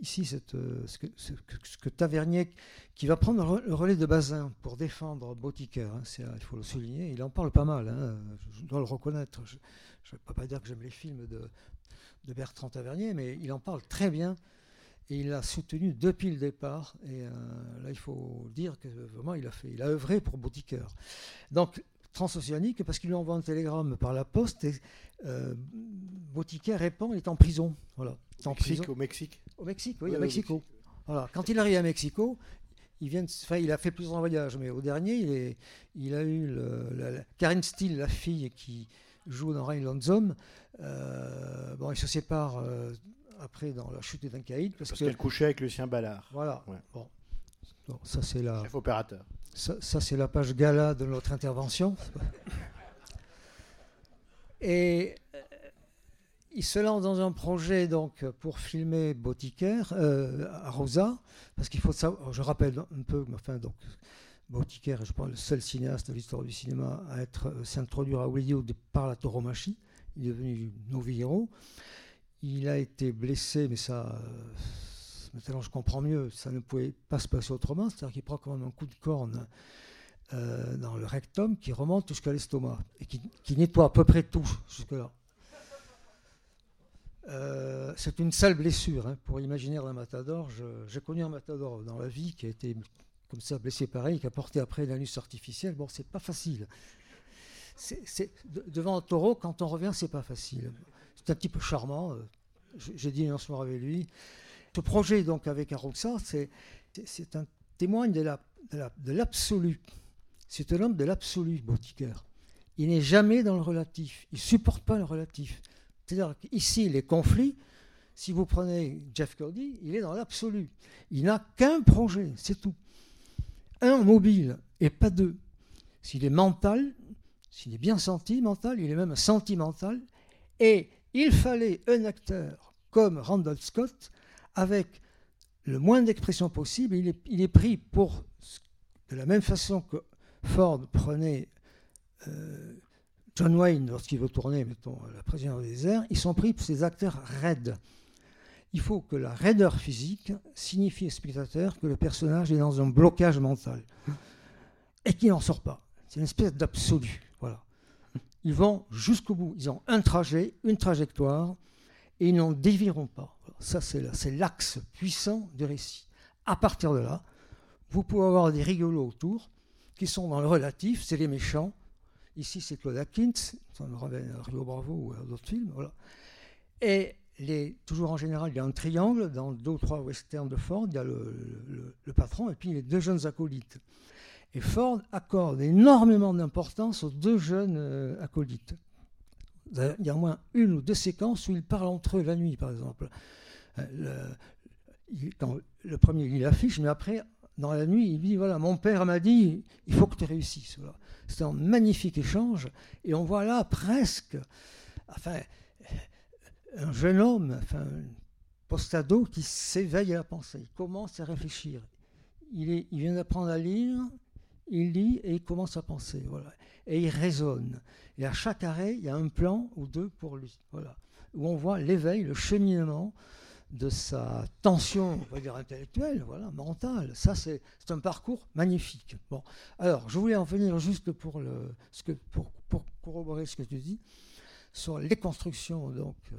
ici, euh, ce, que, Tavernier, qui va prendre le re- le relais de Bazin pour défendre Bautiker, hein, c'est, il faut le souligner, il en parle pas mal, hein, je, dois le reconnaître. Je ne peux pas dire que j'aime les films de, Bertrand Tavernier, mais il en parle très bien et il l'a soutenu depuis le départ. Et euh, là, il faut dire que vraiment, il a, a œuvré pour Bautiker. Donc, transoceanique, parce qu'il lui envoie un télégramme par la poste et euh, répond il est en prison. Voilà. Il est en Mexique, prison. au Mexique. Au Mexique, oui, Ouais, à au Mexico. Mexique. Voilà. Quand il arrive à Mexico, il, vient de- enfin, il a fait plusieurs voyages, mais au dernier, il, est- il a eu le- la, la- Karen Steele, la fille qui joue dans Rain Lonesome. Euh, bon, il se sépare euh, après dans la chute d'un caïd parce, Parce que qu'elle couchait avec Lucien Ballard, voilà. Ouais. Bon. Bon, ça c'est la chef opérateur. ça, ça, c'est la page gala de notre intervention. Et il se lance dans un projet donc pour filmer Bautiker euh, à Rosa, parce qu'il faut savoir, je rappelle un peu, enfin donc Bautiker est, je pense, le seul cinéaste de l'histoire du cinéma à être euh, s'introduire à Hollywood par la tauromachie. Il est devenu Novillero. Il a été blessé, mais ça, euh, maintenant je comprends mieux, ça ne pouvait pas se passer autrement. C'est-à-dire qu'il prend quand même un coup de corne dans le rectum qui remonte jusqu'à l'estomac et qui, qui nettoie à peu près tout jusque-là. Euh, c'est une sale blessure hein, pour l'imaginaire d'un matador. J'ai connu un matador dans la vie qui a été comme ça blessé pareil, qui a porté après l'anus artificiel. Bon, c'est pas facile. Devant un taureau, quand on revient, c'est pas facile. C'est un petit peu charmant. euh, J'ai dit un soir avec lui. Ce projet donc avec Aroxa, c'est un témoigne de la- de la- de l'absolu. C'est un homme de l'absolu, Bautiker. Il n'est jamais dans le relatif. Il supporte pas le relatif. C'est-à-dire qu'ici, les conflits, si vous prenez Jeff Cody, il est dans l'absolu. Il n'a qu'un projet, c'est tout. Un mobile et pas deux. S'il est mental, s'il est bien senti, mental, il est même sentimental. Et il fallait un acteur comme Randall Scott avec le moins d'expression possible. Il est, il est pris pour, de la même façon que Ford prenait euh, John Wayne lorsqu'il veut tourner, mettons, la présidence des airs, ils sont pris pour ces acteurs raides. Il faut que la raideur physique signifie au spectateur que le personnage est dans un blocage mental et qu'il n'en sort pas. C'est une espèce d'absolu. Voilà. Ils vont jusqu'au bout. Ils ont un trajet, une trajectoire, et ils n'en dévieront pas. Ça, c'est l'axe puissant du récit. À partir de là, vous pouvez avoir des rigolos autour qui sont dans le relatif, c'est les méchants. Ici, c'est Claude Atkins, ça me ramène à Rio Bravo ou à d'autres films. Et toujours en général, il y a un triangle dans deux ou trois westerns de Ford. Il y a le, patron et puis les deux jeunes acolytes. Et Ford accorde énormément d'importance aux deux jeunes euh, acolytes. Il y a au moins une ou deux séquences où ils parlent entre eux la nuit, par exemple. Euh, Le, il- le premier lit l'affiche, mais après, dans la nuit, il dit voilà, mon père m'a dit, il faut que tu réussisses. C'est un magnifique échange, et on voit là presque, enfin, un jeune homme, un post-ado qui s'éveille à la pensée, il commence à réfléchir. Il, il vient d'apprendre à lire, il lit et il commence à penser. Voilà. Et il raisonne. Et à chaque arrêt, il y a un plan ou deux pour lui. Voilà. Où on voit l'éveil, le cheminement de sa tension, on va dire intellectuelle, voilà, mentale. Ça, c'est un parcours magnifique. Bon, alors, je voulais en venir juste pour, le, ce que, pour, pour corroborer ce que tu dis sur les constructions donc, euh,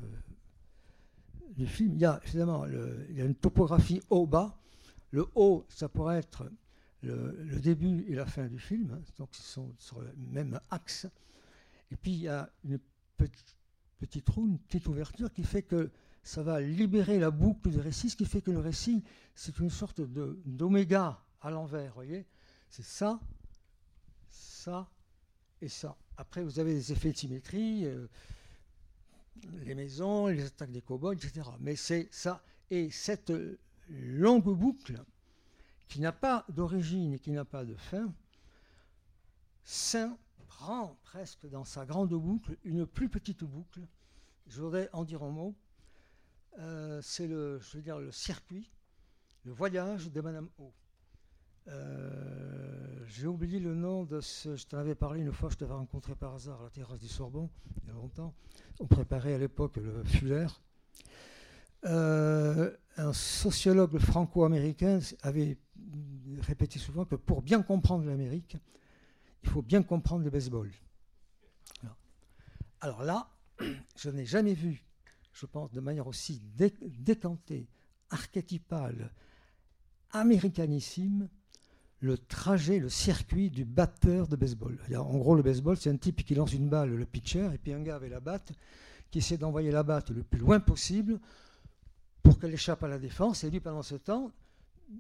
du film. Il y a évidemment le- il y a une topographie haut-bas. Le haut, ça pourrait être le, le début et la fin du film, hein, donc ils sont sur le même axe. Et puis il y a une petite, petite roue, une petite ouverture qui fait que ça va libérer la boucle du récit, ce qui fait que le récit, c'est une sorte de- d'oméga à l'envers, voyez C'est ça, ça et ça. Après, vous avez des effets de symétrie, euh, les maisons, les attaques des cow-boys, etc. Mais c'est ça. Et cette euh, longue boucle, qui n'a pas d'origine et qui n'a pas de fin, prend presque dans sa grande boucle une plus petite boucle. Je voudrais en dire un mot. Euh, c'est le, je le circuit, le voyage de Madame O. Euh, J'ai oublié le nom de ce. Je t'en avais parlé une fois, je t'avais rencontré par hasard à la terrasse du Sorbon, il y a longtemps. On préparait à l'époque le Fuller. Euh, un sociologue franco-américain avait répété souvent que pour bien comprendre l'Amérique, il faut bien comprendre le baseball. Alors là, *clears throat* je n'ai jamais vu, je pense, de manière aussi dé- décantée, archétypale, américanissime, le trajet, le circuit du batteur de baseball. En gros, le baseball, c'est un type qui lance une balle, le pitcher, et puis un gars avec la batte qui essaie d'envoyer la batte le plus loin possible pour qu'elle échappe à la défense. Et lui, pendant ce temps,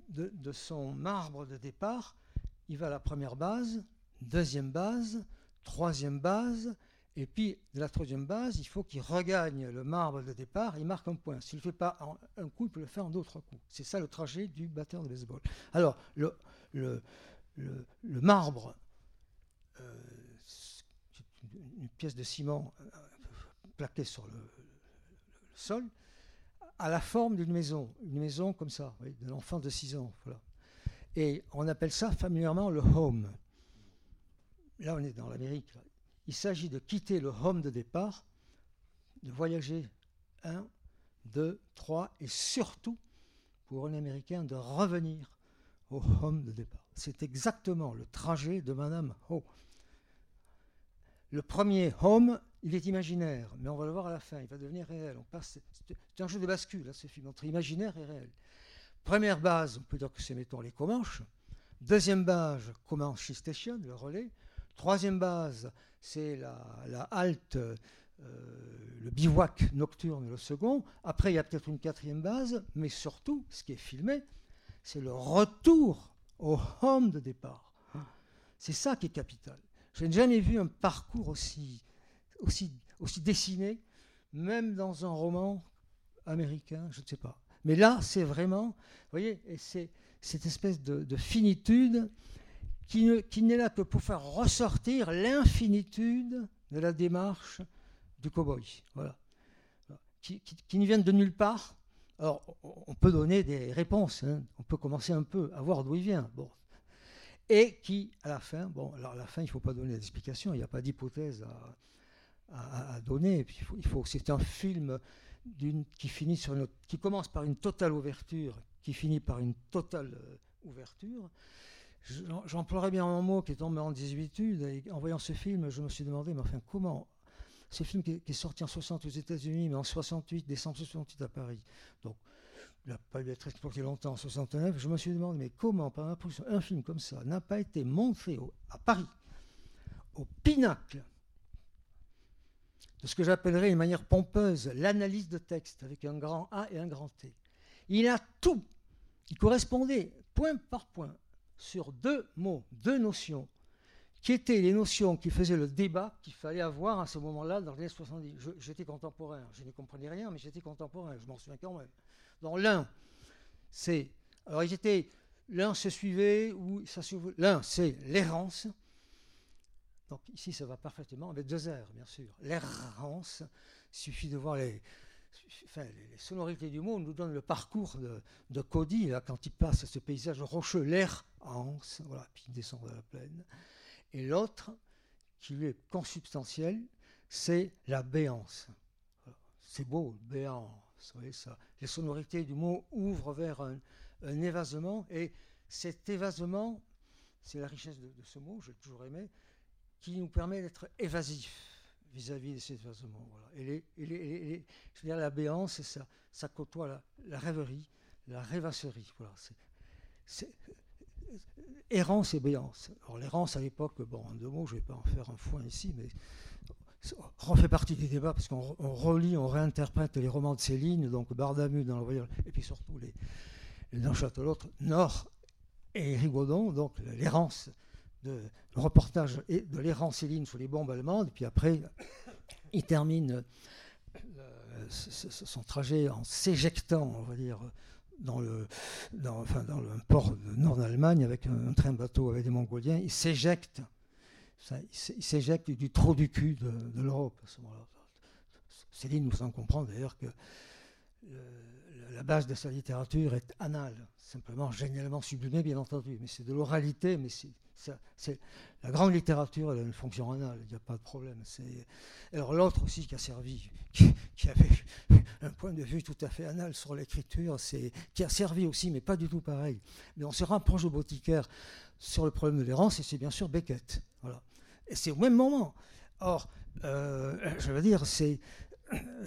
de son marbre de départ, il va à la première base, deuxième base, troisième base, et puis de la troisième base, il faut qu'il regagne le marbre de départ, il marque un point. S'il ne le fait pas en un coup, il peut le faire en d'autres coups. C'est ça le trajet du batteur de baseball. Alors, le, le, le- marbre, euh, une, pièce de ciment euh, plaquée sur le, sol, a la forme d'une maison, une maison comme ça, voyez, d'un enfant de 6 ans. Et on appelle ça familièrement le home. Là, on est dans l'Amérique. Il s'agit de quitter le home de départ, de voyager 1, 2, 3, et surtout, pour un Américain, de revenir au home de départ. C'est exactement le trajet de Madame Ho. Le premier home, il est imaginaire, mais on va le voir à la fin, il va devenir réel. C'est un jeu de bascule, là, ce film, entre imaginaire et réel. Première base, on peut dire que c'est, mettons, les Comanches. Deuxième base, Comanche Station, le relais. Troisième base, c'est la, halte, euh, le bivouac nocturne, le second. Après, il y a peut-être une quatrième base, mais surtout, ce qui est filmé, c'est le retour au home de départ. C'est ça qui est capital. Je n'ai jamais vu un parcours aussi, dessiné, même dans un roman américain, je ne sais pas. Mais là, c'est vraiment, vous voyez, c'est cette espèce de finitude qui, ne- qui n'est là que pour faire ressortir l'infinitude de la démarche du cow-boy. Voilà. Qui, qui- qui ne viennent de nulle part. Alors, on- peut donner des réponses, hein. on peut commencer un peu à voir d'où il vient. Bon. Et qui, à la fin, bon, alors à la fin, il ne faut pas donner d'explication, il n'y a pas d'hypothèse à, à- donner. Il faut, c'est un film qui, finit sur une, qui commence par une totale ouverture, qui finit par une totale euh, ouverture. J'emploierais bien un mot qui est tombé en désuétude. En voyant ce film, je me suis demandé, mais enfin, comment Ce film qui est, sorti en 60 aux États-Unis, mais en 68, décembre 68 à Paris. Donc, il n'a pas dû être exporté longtemps en 69. Je me suis demandé, mais comment, par exemple, un film comme ça n'a pas été montré à Paris, au pinacle de ce que j'appellerais une manière pompeuse l'analyse de texte avec un grand A et un grand T. Il a tout. Il correspondait point par point sur deux mots, deux notions qui étaient les notions qui faisaient le débat qu'il fallait avoir à ce moment-là dans les années 70. Je- J'étais contemporain, je n'y comprenais rien, mais j'étais contemporain, je m'en souviens quand même. Dans l'un, c'est. Alors, ils étaient. L'un se suivait, ou ça. L'un, c'est l'errance. Donc, ici, ça va parfaitement avec deux R, bien sûr. L'errance, il suffit de voir les. Les sonorités du mot nous donnent le parcours de, Cody, là, quand il passe à ce paysage rocheux, l'errance, voilà, puis il descend de la plaine. Et l'autre, qui lui est consubstantiel, c'est la béance. C'est beau, béance. Vous voyez ça. Les sonorités du mot ouvrent vers un, un évasement, et cet évasement, c'est la richesse de, de ce mot, j'ai toujours aimé, qui nous permet d'être évasif vis-à-vis de cet évasement. Voilà. Et les- je veux dire, la béance, ça, ça côtoie la, rêverie, la rêvasserie. Voilà. C'est- c'est- errance et béance. Alors l'errance à l'époque, bon, en deux mots, je ne vais pas en faire un foin ici, mais ça refait partie des débats parce qu'on re- on relit, on réinterprète les romans de Céline, donc Bardamu dans le voyage, et puis surtout les, D'un château l'autre, Nord et Rigaudon, donc l'errance, le reportage de l'errance Céline sous les bombes allemandes, et puis après, il termine euh, son trajet en s'éjectant, on va dire, dans le, dans, enfin, dans le port de nord d'Allemagne avec un, un train bateau avec des Mongoliens, il s'éjecte, il s'é- il s'éjecte du trou du cul de, l'Europe à ce moment-là. Céline nous en comprend d'ailleurs que la base de sa littérature est anale, simplement génialement sublimée, bien entendu, mais c'est de l'oralité, mais c'est, c'est la grande littérature, elle a une fonction anale, il n'y a pas de problème. Alors l'autre aussi qui a servi, qui, avait un point de vue tout à fait anal sur l'écriture, c'est, qui a servi aussi, mais pas du tout pareil. Mais on se rapproche de Bauticaire sur le problème de l'errance, et c'est bien sûr Beckett. Voilà. Et c'est au même moment. Or, euh, je veux dire, c'est.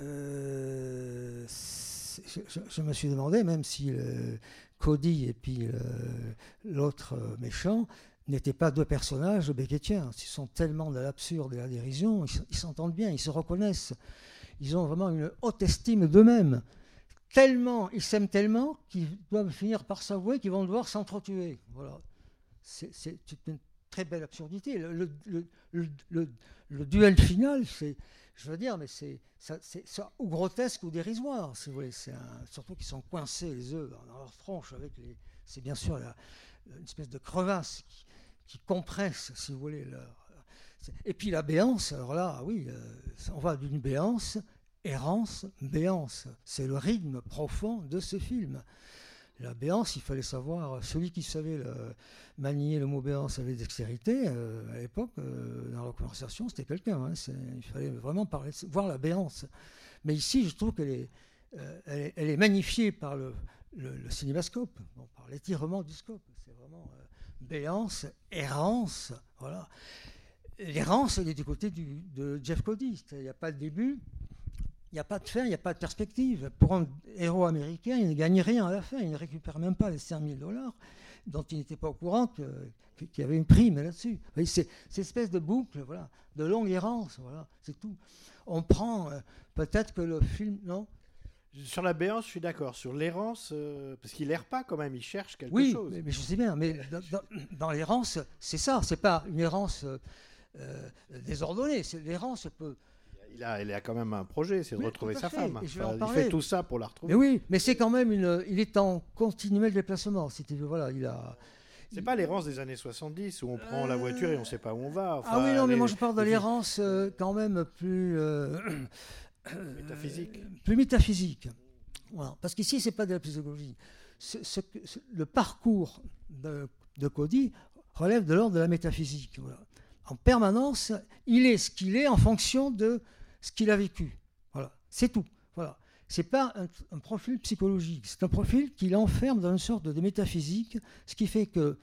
euh, je, me suis demandé, même si Cody et puis l'autre euh, méchant n'étaient pas deux personnages beckettiens. Ils sont tellement de l'absurde et de la dérision, ils s'entendent bien, ils se reconnaissent. Ils ont vraiment une haute estime d'eux-mêmes. Tellement, ils s'aiment tellement qu'ils doivent finir par s'avouer qu'ils vont devoir s'entretuer. Voilà. C'est une très belle absurdité. Le, duel final, c'est, je veux dire, mais c'est ça- ça, ou grotesque ou dérisoire, si vous voulez. Surtout qu'ils sont coincés les œufs dans, leur tronche avec les. C'est bien sûr une espèce de crevasse qui compresse, si vous voulez. leur- et puis la béance, alors là, oui, euh, on va d'une béance, errance, béance. C'est le rythme profond de ce film. La béance, il fallait savoir, celui qui savait manier le mot béance avec dextérité, euh, à l'époque, euh, dans la conversation, c'était quelqu'un. hein, il fallait vraiment voir la béance. Mais ici, je trouve qu'elle est, magnifiée par le, cinémascope, par l'étirement du scope. C'est vraiment béance, errance, voilà. L'errance, elle est du côté de Jeff Cody. Il n'y a pas de début, il n'y a pas de fin, il n'y a pas de perspective. Pour un héros américain, il ne gagne rien à la fin. Il ne récupère même pas les 5000 dollars dont il n'était pas au courant qu'il y avait une prime là-dessus. C'est cette espèce de boucle, voilà, de longue errance, voilà, c'est tout. On prend, euh, peut-être que le film, non Sur la béance, je suis d'accord. Sur l'errance, euh, parce qu'il erre pas quand même, il cherche quelque Oui, chose. mais, mais je sais bien, mais dans, dans- dans l'errance, c'est ça, c'est pas une errance euh, euh, désordonnée, c'est l'errance peut... Il a, il a quand même un projet, c'est de Oui, retrouver sa fait, femme. Enfin, il fait tout ça pour la retrouver. Mais oui, mais c'est quand même une... Il est en continuel déplacement, veux, voilà, il a... C'est pas l'errance des années 70 où on prend la voiture et on sait pas où on va. ah oui, non, mais les- moi je parle de l'errance euh, quand même plus... euh, Métaphysique. plus métaphysique. Voilà. Parce qu'ici, ce n'est pas de la psychologie. Ce- ce que- ce- le parcours de, de Cody relève de l'ordre de la métaphysique. Voilà. En permanence, il est ce qu'il est en fonction de ce qu'il a vécu. Voilà. C'est tout. Voilà. Ce n'est pas un, un profil psychologique, c'est un profil qui l'enferme dans une sorte de métaphysique, ce qui fait que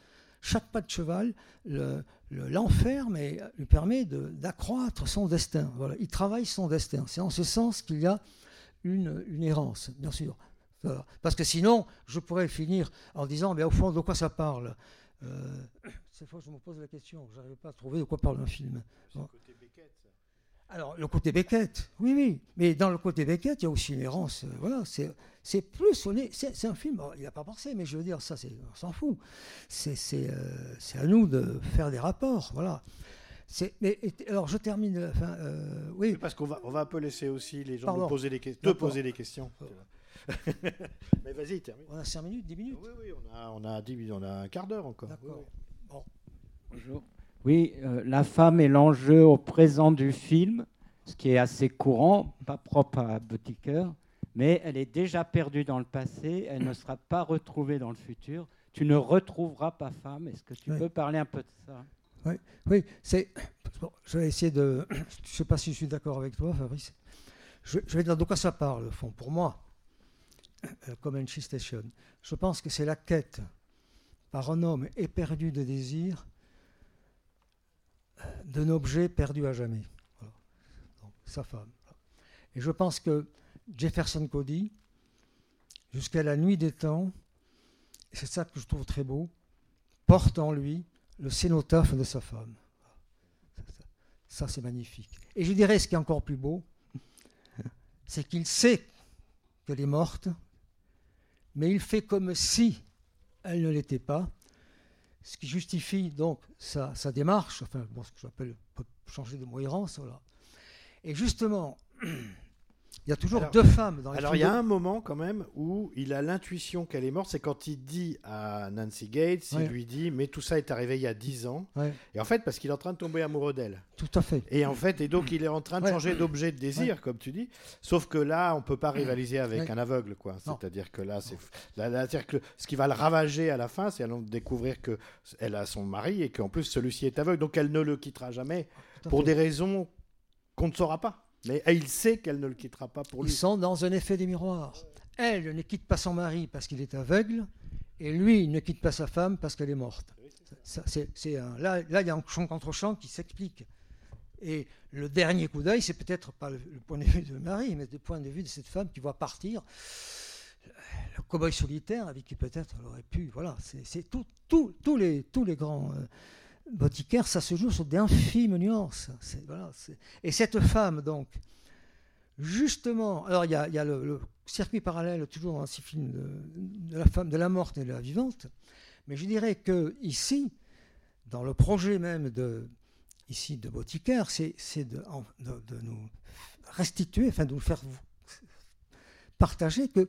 chaque pas de cheval le- le- l'enferme et lui permet de- d'accroître son destin. Voilà. Il travaille son destin. C'est en ce sens qu'il y a une, une errance, bien sûr. Voilà. Parce que sinon, je pourrais finir en disant, mais au fond, de quoi ça parle? Euh, *coughs* Cette fois, je me pose la question, je n'arrive pas à trouver de quoi parle un film. Bon. Alors, le côté Beckett, oui, oui. Mais dans le côté Beckett, il y a aussi une errance. euh, voilà, c'est, c'est plus. on est- C'est, c'est un film, bon, il n'a pas pensé, mais je veux dire, ça, c'est, on s'en fout. C'est, c'est, euh, c'est à nous de faire des rapports. Voilà. C'est, mais, et- alors, je termine. Enfin, euh, oui, Parce qu'on va, on va un peu laisser aussi les gens nous poser des te poser des questions. *laughs* Mais vas-y, termine. on a 5 minutes, 10 minutes? Oui, oui, on a, on a, 10 minutes, on a un quart d'heure encore. D'accord. Oui, Bonjour. Oui, euh, la femme est l'enjeu au présent du film, ce qui est assez courant, pas propre à Botiqueur, mais elle est déjà perdue dans le passé, elle ne sera pas retrouvée dans le futur. Tu ne retrouveras pas femme. Est-ce que tu Oui. peux parler un peu de ça Oui, c'est. bon, je vais essayer de. Je ne sais pas si je suis d'accord avec toi, Fabrice. Je, je vais dire de quoi ça parle, au fond, pour moi, euh, Comanche Station. Je pense que c'est la quête par un homme éperdu de désir d'un objet perdu à jamais. Sa femme. Et je pense que Jefferson Cody, jusqu'à la nuit des temps, c'est ça que je trouve très beau, porte en lui le cénotaphe de sa femme. Ça, c'est magnifique. Et je dirais ce qui est encore plus beau, c'est qu'il sait qu'elle est morte, mais il fait comme si elle ne l'était pas, ce qui justifie donc sa, démarche, enfin, bon, ce que j'appelle changer de mot voilà. Et justement, *clears throat* il y a toujours Alors- deux femmes dans les Alors il y a un moment quand même où il a l'intuition qu'elle est morte, c'est quand il dit à Nancy Gates, Ouais. il lui dit mais tout ça est arrivé il y a 10 ans. Ouais, Et en fait parce qu'il est en train de tomber amoureux d'elle. tout à fait. Et en fait et donc il est en train de Ouais. changer d'objet de désir comme tu dis. Sauf que là on peut pas rivaliser avec un aveugle quoi. C'est-à-dire que là c'est que ce qui va le ravager à la fin c'est de découvrir que elle a son mari et qu'en plus celui-ci est aveugle donc elle ne le quittera jamais pour fait. des raisons qu'on ne saura pas. Mais il sait qu'elle ne le quittera pas pour Ils lui. sont dans un effet des miroirs. Elle ne quitte pas son mari parce qu'il est aveugle, et lui il ne quitte pas sa femme parce qu'elle est morte. Ça, c'est, c'est un- là, là, il y a un champ contre champ qui s'explique. Et le dernier coup d'œil, c'est peut-être pas le, le point de vue de Marie, mais le point de vue de cette femme qui voit partir le cow-boy solitaire avec qui peut-être elle aurait pu. Voilà, c'est, c'est tout, tout- tous, les, tous les grands euh, botiquaires, ça se joue sur d'infimes nuances. Et cette femme, donc, justement, alors il y a, le, circuit parallèle toujours dans ces films de, la femme, de la morte et de la vivante, mais je dirais que ici, dans le projet même de ici Boticaire, c'est de, nous restituer, enfin de nous faire partager que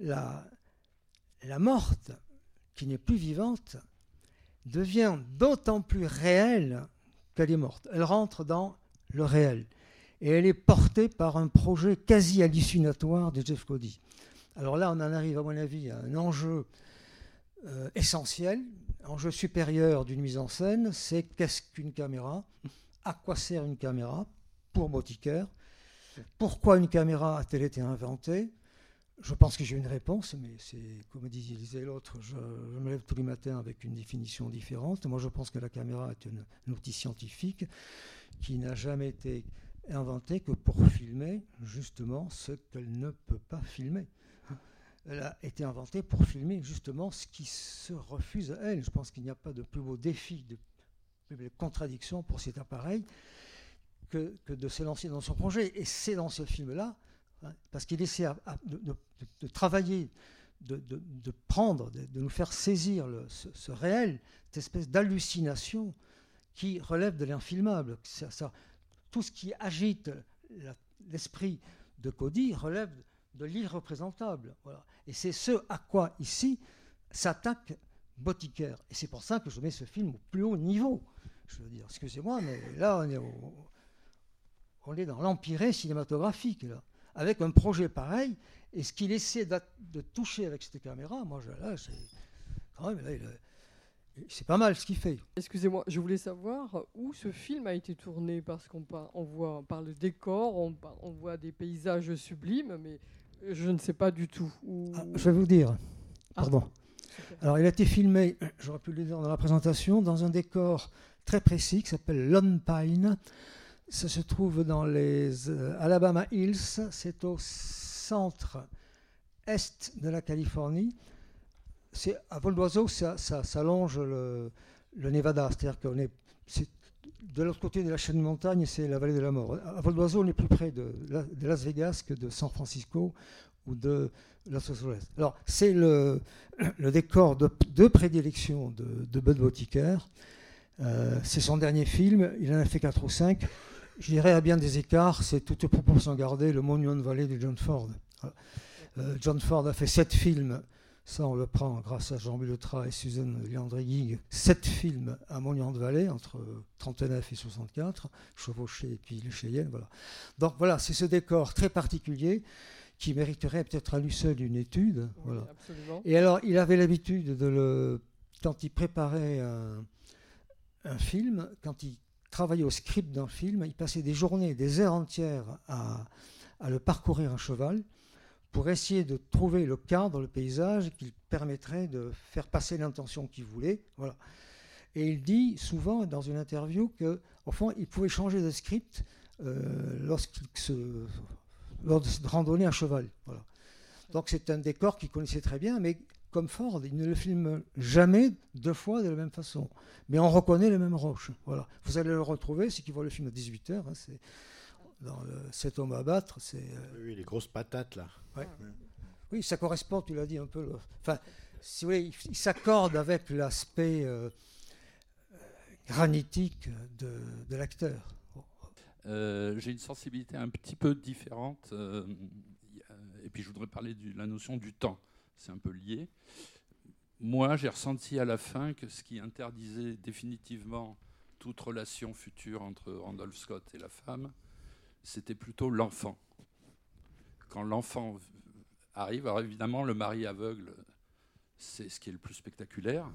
la morte, qui n'est plus vivante, devient d'autant plus réelle qu'elle est morte. Elle rentre dans le réel. Et elle est portée par un projet quasi hallucinatoire de Jeff Cody. Alors là, on en arrive, à mon avis, à un enjeu euh, essentiel, enjeu supérieur d'une mise en scène, c'est qu'est-ce qu'une caméra À quoi sert une caméra pour Boticaire Pourquoi une caméra a-t-elle été inventée Je pense que j'ai une réponse, mais c'est, comme disait l'autre, je, me lève tous les matins avec une définition différente. Moi, je pense que la caméra est une- un outil scientifique qui n'a jamais été inventée que pour filmer justement ce qu'elle ne peut pas filmer. Elle a été inventée pour filmer justement ce qui se refuse à elle. Je pense qu'il n'y a pas de plus beau défi, de plus belle contradiction pour cet appareil que de se lancer dans son projet. Et c'est dans ce film-là, hein, parce qu'il essaie de, travailler, de, prendre, de, nous faire saisir ce, réel, cette espèce d'hallucination qui relève de l'infilmable. Tout ce qui agite l'esprit de Cody relève de l'irreprésentable. Et c'est ce à quoi ici s'attaque Boticaire. Et c'est pour ça que je mets ce film au plus haut niveau. Je veux dire, excusez-moi, mais là, on est, au- dans l'empirée cinématographique, là, avec un projet pareil. Et ce qu'il essaie de toucher avec cette caméra, moi, je, là, c'est quand même, là, il a- c'est pas mal ce qu'il fait. Excusez-moi, je voulais savoir où ce film a été tourné parce qu'on par- on voit par le décor, on, voit des paysages sublimes, mais je ne sais pas du tout où. Ah, je vais vous dire. Ah, Pardon. Alors, il a été filmé, j'aurais pu le dire dans la présentation, dans un décor très précis qui s'appelle Lone Pine. Ça se trouve dans les euh, Alabama Hills. C'est au centre est de la Californie. C'est à vol d'oiseau, ça, ça, longe le, Nevada. C'est-à-dire qu'on est, de l'autre côté de la chaîne de montagne, c'est la vallée de la mort. À vol d'oiseau, on est plus près de, la- de Las Vegas que de San Francisco ou de Los Angeles. Alors, c'est le, *clears throat* décor de, prédilection de, Bud Botiker. Euh, c'est son dernier film, il en a fait 4 ou 5. Je dirais à bien des écarts, c'est toute proportion gardée, le Monument Valley de John Ford. Euh, John Ford a fait 7 films, ça on le prend grâce à Jean Buletra et Susan Leandri-Gig, 7 films à Monument Valley entre 39 et 64, chevauché et puis les Cheyennes. Voilà. Donc voilà, c'est ce décor très particulier qui mériterait peut-être à lui seul une étude. Oui, Voilà. absolument. Et alors, il avait l'habitude de le. Quand il préparait un, un film, quand il travaillait au script d'un film, il passait des journées, des heures entières à, le parcourir à cheval pour essayer de trouver le cadre, le paysage qui permettrait de faire passer l'intention qu'il voulait. Voilà. Et il dit souvent dans une interview que, au fond, il pouvait changer de script euh, lorsqu'il se lors de à cheval. Donc c'est un décor qu'il connaissait très bien, mais comme Ford, il ne le filme jamais deux fois de la même façon. Mais on reconnaît les mêmes roches. Voilà. Vous allez le retrouver, ceux qui voient le film à 18h, c'est dans le, Cet homme à battre, c'est... euh, Oui, les grosses patates là. oui, ça correspond, tu l'as dit un peu. le- Enfin, si vous voulez, il, il s'accorde avec l'aspect euh, euh, granitique de, de l'acteur. Euh, J'ai une sensibilité un petit peu différente. euh, et puis je voudrais parler de la notion du temps. C'est un peu lié. Moi, j'ai ressenti à la fin que ce qui interdisait définitivement toute relation future entre Randolph Scott et la femme, c'était plutôt l'enfant. Quand l'enfant arrive, alors évidemment, le mari aveugle, c'est ce qui est le plus spectaculaire.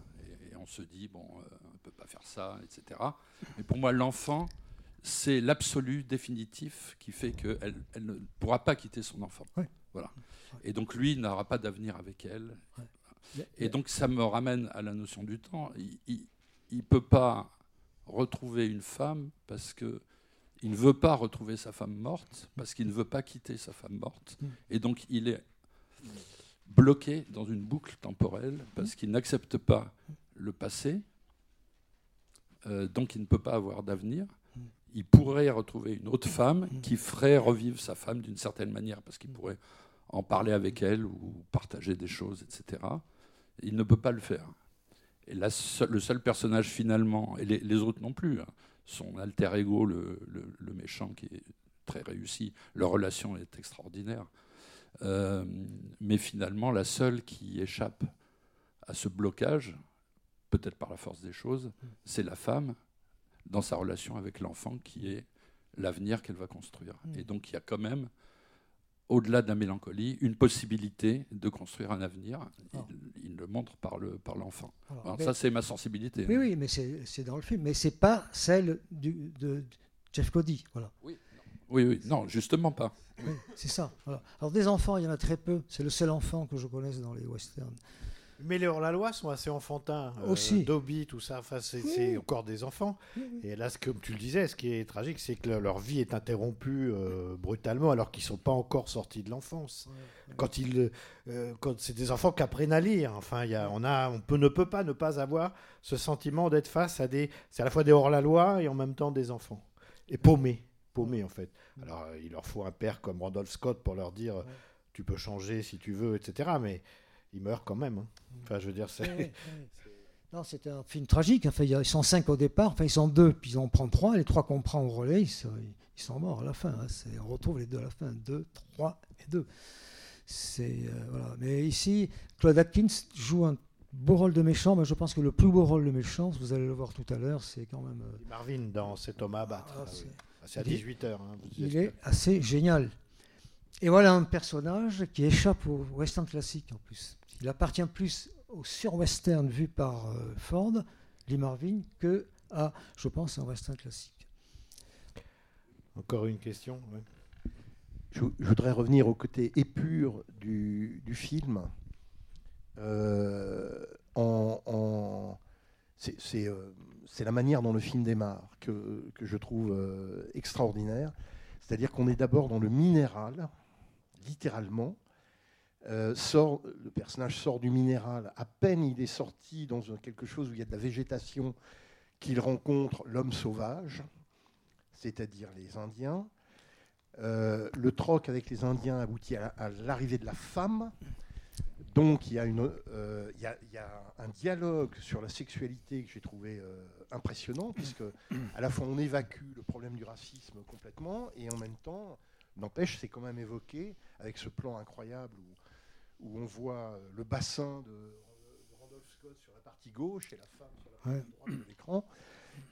Et, on se dit, bon, euh, on ne peut pas faire ça, etc. Mais pour moi, l'enfant, c'est l'absolu définitif qui fait qu'elle elle ne pourra pas quitter son enfant. Voilà. Et donc lui n'aura pas d'avenir avec elle. Et donc ça me ramène à la notion du temps. Il ne peut pas retrouver une femme parce que il ne veut pas retrouver sa femme morte, parce qu'il ne veut pas quitter sa femme morte. Mm. Et donc il est bloqué dans une boucle temporelle parce qu'il n'accepte pas le passé, euh, donc il ne peut pas avoir d'avenir. Il pourrait retrouver une autre femme qui ferait revivre sa femme d'une certaine manière, parce qu'il pourrait en parler avec elle ou partager des choses, etc. Il ne peut pas le faire. Et le seul personnage finalement, et les, autres non plus, hein, son alter ego, le, méchant qui est très réussi, leur relation est extraordinaire. Euh, mais finalement, la seule qui échappe à ce blocage, peut-être par la force des choses, c'est la femme dans sa relation avec l'enfant qui est l'avenir qu'elle va construire. Et donc il y a quand même, au-delà de la mélancolie, une possibilité de construire un avenir. Il, Ah. il le montre par le par l'enfant. Mais- ça c'est ma sensibilité. oui, oui, mais c'est dans le film. Mais c'est pas celle du, de Jeff Cody. Voilà. Oui, oui, non, justement pas. Oui, c'est ça. Voilà. Alors des enfants, il y en a très peu. C'est le seul enfant que je connaisse dans les westerns. Mais les hors-la-loi sont assez enfantins. euh, Aussi. Dobby, tout ça, enfin, c'est encore des enfants. Et là, ce que, comme tu le disais, ce qui est tragique, c'est que le- leur vie est interrompue euh, brutalement alors qu'ils ne sont pas encore sortis de l'enfance. Quand, ils, euh, quand c'est des enfants qui apprennent à lire. Enfin, il y a, on, a, on peut, ne peut pas ne pas avoir ce sentiment d'être face à des. C'est à la fois des hors-la-loi et en même temps des enfants. Et paumés. Paumés, en fait. Alors, euh, il leur faut un père comme Randolph Scott pour leur dire euh, tu peux changer si tu veux, etc. Mais ils meurent quand même. hein. Enfin, je veux dire, c'est. Oui, oui, *laughs* oui. Non, c'est un film tragique. Enfin, il ils sont cinq au départ. Enfin, ils sont deux, puis on prend trois. Les trois qu'on prend au relais, ils sont, ils sont morts à la fin. hein. On retrouve les deux à la fin. Deux, trois et deux. C'est euh, voilà. Mais ici, Claude Atkins joue un beau rôle de méchant, mais je pense que le plus beau rôle de méchant, vous allez le voir tout à l'heure, c'est quand même. euh, Marvin dans cet homme à abattre. Ah, Ah c'est-. Ah, C'est à il est- 18h. il est assez génial. Et voilà un personnage qui échappe au western classique en plus. Il appartient plus au sur-western vu par euh, Ford, Lee Marvin, que à, je pense, un western classique. Encore une question. Je, je voudrais revenir au côté épure du, du film. Euh, en, en- c'est, c'est, euh, c'est la manière dont le film démarre que, que je trouve euh, extraordinaire. C'est-à-dire qu'on est d'abord dans le minéral, littéralement. Euh, sort, le personnage sort du minéral. À peine il est sorti dans quelque chose où il y a de la végétation qu'il rencontre l'homme sauvage, c'est-à-dire les Indiens. Euh, le troc avec les Indiens aboutit à, l'arrivée de la femme. Donc il y, a une, euh, il, y a, il y a un dialogue sur la sexualité que j'ai trouvé impressionnant, puisque à la fois on évacue le problème du racisme complètement, et en même temps, n'empêche, c'est quand même évoqué avec ce plan incroyable où on voit le bassin de, de Randolph Scott sur la partie gauche et la femme sur la partie Ouais. droite de l'écran.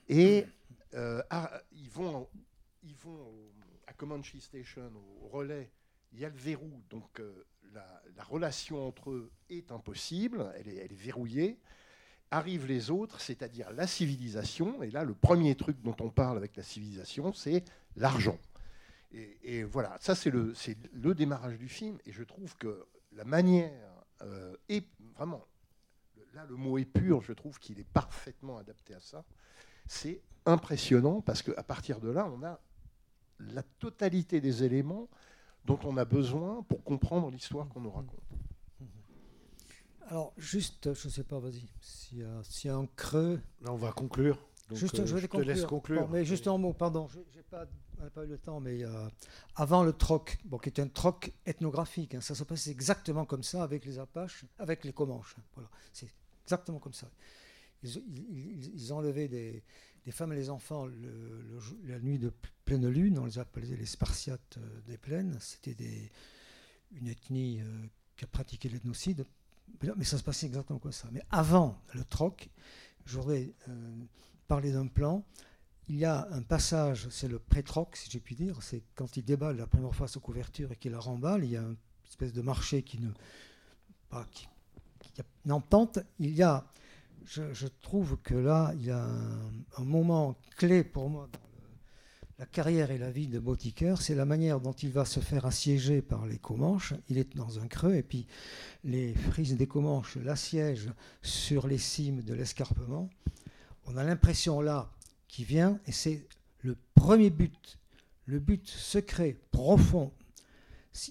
Et euh, à- ils vont, ils vont au- à Comanche Station, au relais, il y a le verrou, donc euh, la, la relation entre eux est impossible, elle est, elle est verrouillée. Arrivent les autres, c'est-à-dire la civilisation, et là, le premier truc dont on parle avec la civilisation, c'est l'argent. Et, et voilà, ça c'est le, c'est le démarrage du film, et je trouve que la manière euh, est vraiment, là le mot est pur, je trouve qu'il est parfaitement adapté à ça. C'est impressionnant parce qu'à partir de là, on a la totalité des éléments dont on a besoin pour comprendre l'histoire qu'on nous raconte. Alors, juste, je ne sais pas, vas-y, s'il y, a- s'il y a un creux. Là, on va conclure. Donc, juste, euh, je, vais te laisse conclure. Bon, mais juste un mot, pardon, j'ai j'ai pas, on n'a pas eu le temps, mais euh, avant le troc, qui est un troc ethnographique, hein, ça se passait exactement comme ça avec les Apaches, avec les Comanches. hein, voilà, c'est exactement comme ça. Ils, enlevaient des, des femmes et les enfants la nuit de pleine lune, on les appelait les Spartiates euh, des plaines. C'était des- une ethnie euh, qui a pratiqué l'ethnocide. Mais ça se passait exactement comme ça. Mais avant le troc, euh, parler d'un plan. Il y a un passage, c'est le pré-troc, si j'ai pu dire. C'est quand il déballe la première fois sa couverture et qu'il la remballe. Il y a une espèce de marché qui ne. Pas, qui, qui a une entente. Il y a. Je, trouve que là, il y a un, moment clé pour moi dans la carrière et la vie de Bautiqueur, c'est la manière dont il va se faire assiéger par les Comanches. Il est dans un creux et puis les frises des Comanches l'assiègent sur les cimes de l'escarpement. On a l'impression là qu'il vient et c'est le premier but, le but secret, profond.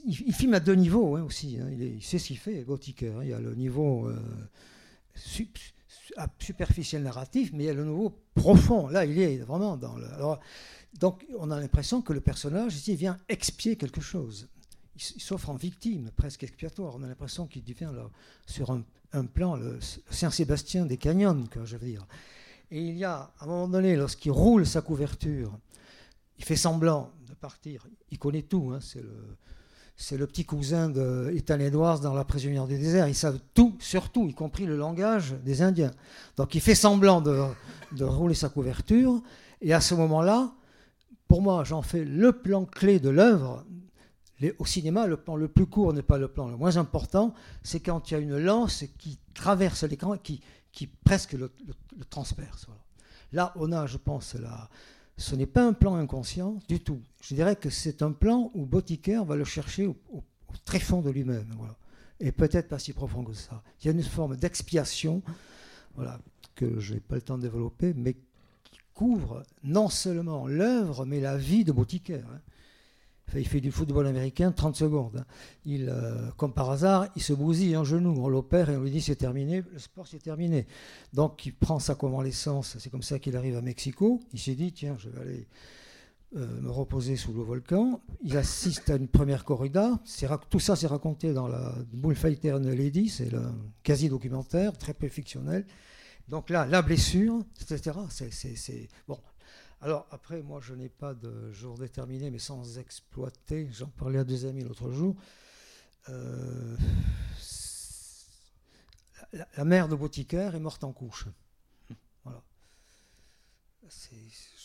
Il, il filme à deux niveaux hein, aussi. hein. Il, sait ce qu'il fait, Bautiqueur. hein. Il y a le niveau euh, ah, superficiel narratif, mais il y a le niveau profond. Là, il est vraiment dans le. donc, on a l'impression que le personnage ici vient expier quelque chose. Il, s'offre en victime, presque expiatoire. On a l'impression qu'il devient sur un, plan le, Saint-Sébastien des canyons, je veux dire. Et il y a, à un moment donné, lorsqu'il roule sa couverture, il fait semblant de partir. Il connaît tout. hein, c'est le, c'est le petit cousin de Edwards dans La prisonnière des déserts. Ils savent tout, surtout, y compris le langage des Indiens. Donc il fait semblant de, de rouler sa couverture. Et à ce moment-là, pour moi, j'en fais le plan clé de l'œuvre. Au cinéma, le plan le plus court n'est pas le plan le moins important. C'est quand il y a une lance qui traverse l'écran, qui, qui presque le, le- transperce. Là, on a, je pense, la, ce n'est pas un plan inconscient du tout. Je dirais que c'est un plan où Botiker va le chercher au, au- au tréfonds de lui-même. Et peut-être pas si profond que ça. Il y a une forme d'expiation voilà, que je n'ai pas le temps de développer, mais qui couvre non seulement l'œuvre, mais la vie de Botiker. hein. Il fait du football américain 30 secondes. hein. Il, euh, comme par hasard, il se bousille un genou. On l'opère et on lui dit c'est terminé, le sport c'est terminé. Donc il prend sa convalescence. C'est comme ça qu'il arrive à Mexico. Il s'est dit tiens, je vais aller euh, me reposer sous le volcan. Il assiste à une première corrida. Tout ça, c'est raconté dans la Bullfighter and Lady. C'est le quasi-documentaire, très peu fictionnel. Donc là, la blessure, etc. C'est- Bon. Alors après, moi, je n'ai pas de jour déterminé, mais sans exploiter. J'en parlais à deux amis l'autre jour. Euh, la, mère de Boutiquaire est morte en couche. Voilà.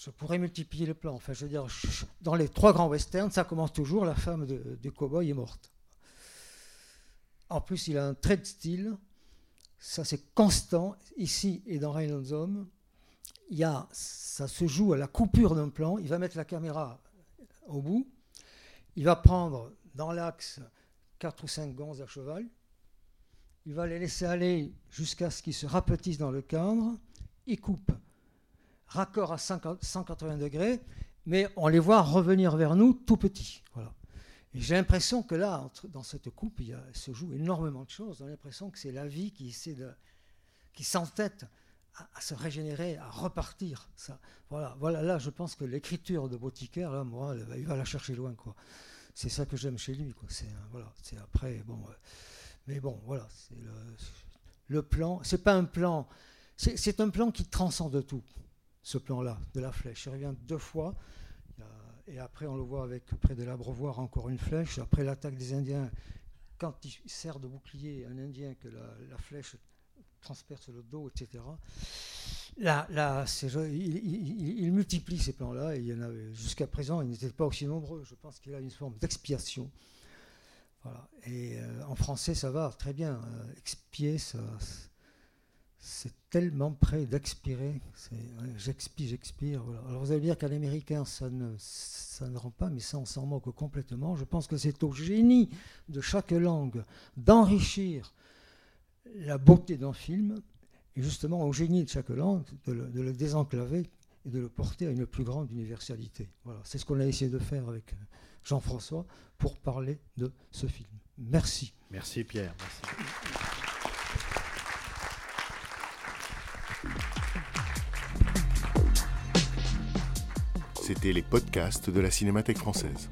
Je pourrais multiplier les plans. Enfin, je veux dire, dans les trois grands westerns, ça commence toujours, la femme du cow-boy est morte. En plus, il a un trait de style, ça c'est constant, ici et dans Rhineland's Home. Il y a, ça se joue à la coupure d'un plan, il va mettre la caméra au bout, il va prendre dans l'axe quatre ou cinq gonzes à cheval, il va les laisser aller jusqu'à ce qu'ils se rapetissent dans le cadre, il coupe raccord à 50 180 degrés, mais on les voit revenir vers nous tout petits. Voilà. J'ai l'impression que là, dans cette coupe, il se joue énormément de choses. A l'impression que c'est la vie qui essaie de, qui s'entête à, se régénérer, à repartir. Ça, voilà, voilà, là, je pense que l'écriture de Bauticaire, là, moi, il va la chercher loin, quoi. C'est ça que j'aime chez lui, quoi. C'est un- voilà, après, bon, euh, mais bon, voilà, c'est le, le plan. C'est pas un plan, c'est un plan qui transcende tout. Ce plan-là de la flèche. Il revient deux fois. Et après, on le voit avec près de l'Abrevoir encore une flèche. Après l'attaque des Indiens, quand il sert de bouclier un Indien que la flèche transperce le dos, etc. Là, là il, il- multiplie ces plans-là. Il y en avait jusqu'à présent, ils n'étaient pas aussi nombreux. Je pense qu'il a une forme d'expiation. Voilà. Et euh, en français, ça va très bien. Euh, expier, c'est tellement près d'expirer. Ouais, j'expire, j'expire. Alors vous allez dire qu'à l'américain, ça ne, ça ne rend pas, mais ça, on s'en moque complètement. Je pense que c'est au génie de chaque langue d'enrichir la beauté d'un film, et justement au génie de chaque langue de le, de le désenclaver et de le porter à une plus grande universalité. Voilà, c'est ce qu'on a essayé de faire avec Jean-François pour parler de ce film. Merci. Merci Pierre. Merci. C'était les podcasts de la Cinémathèque française.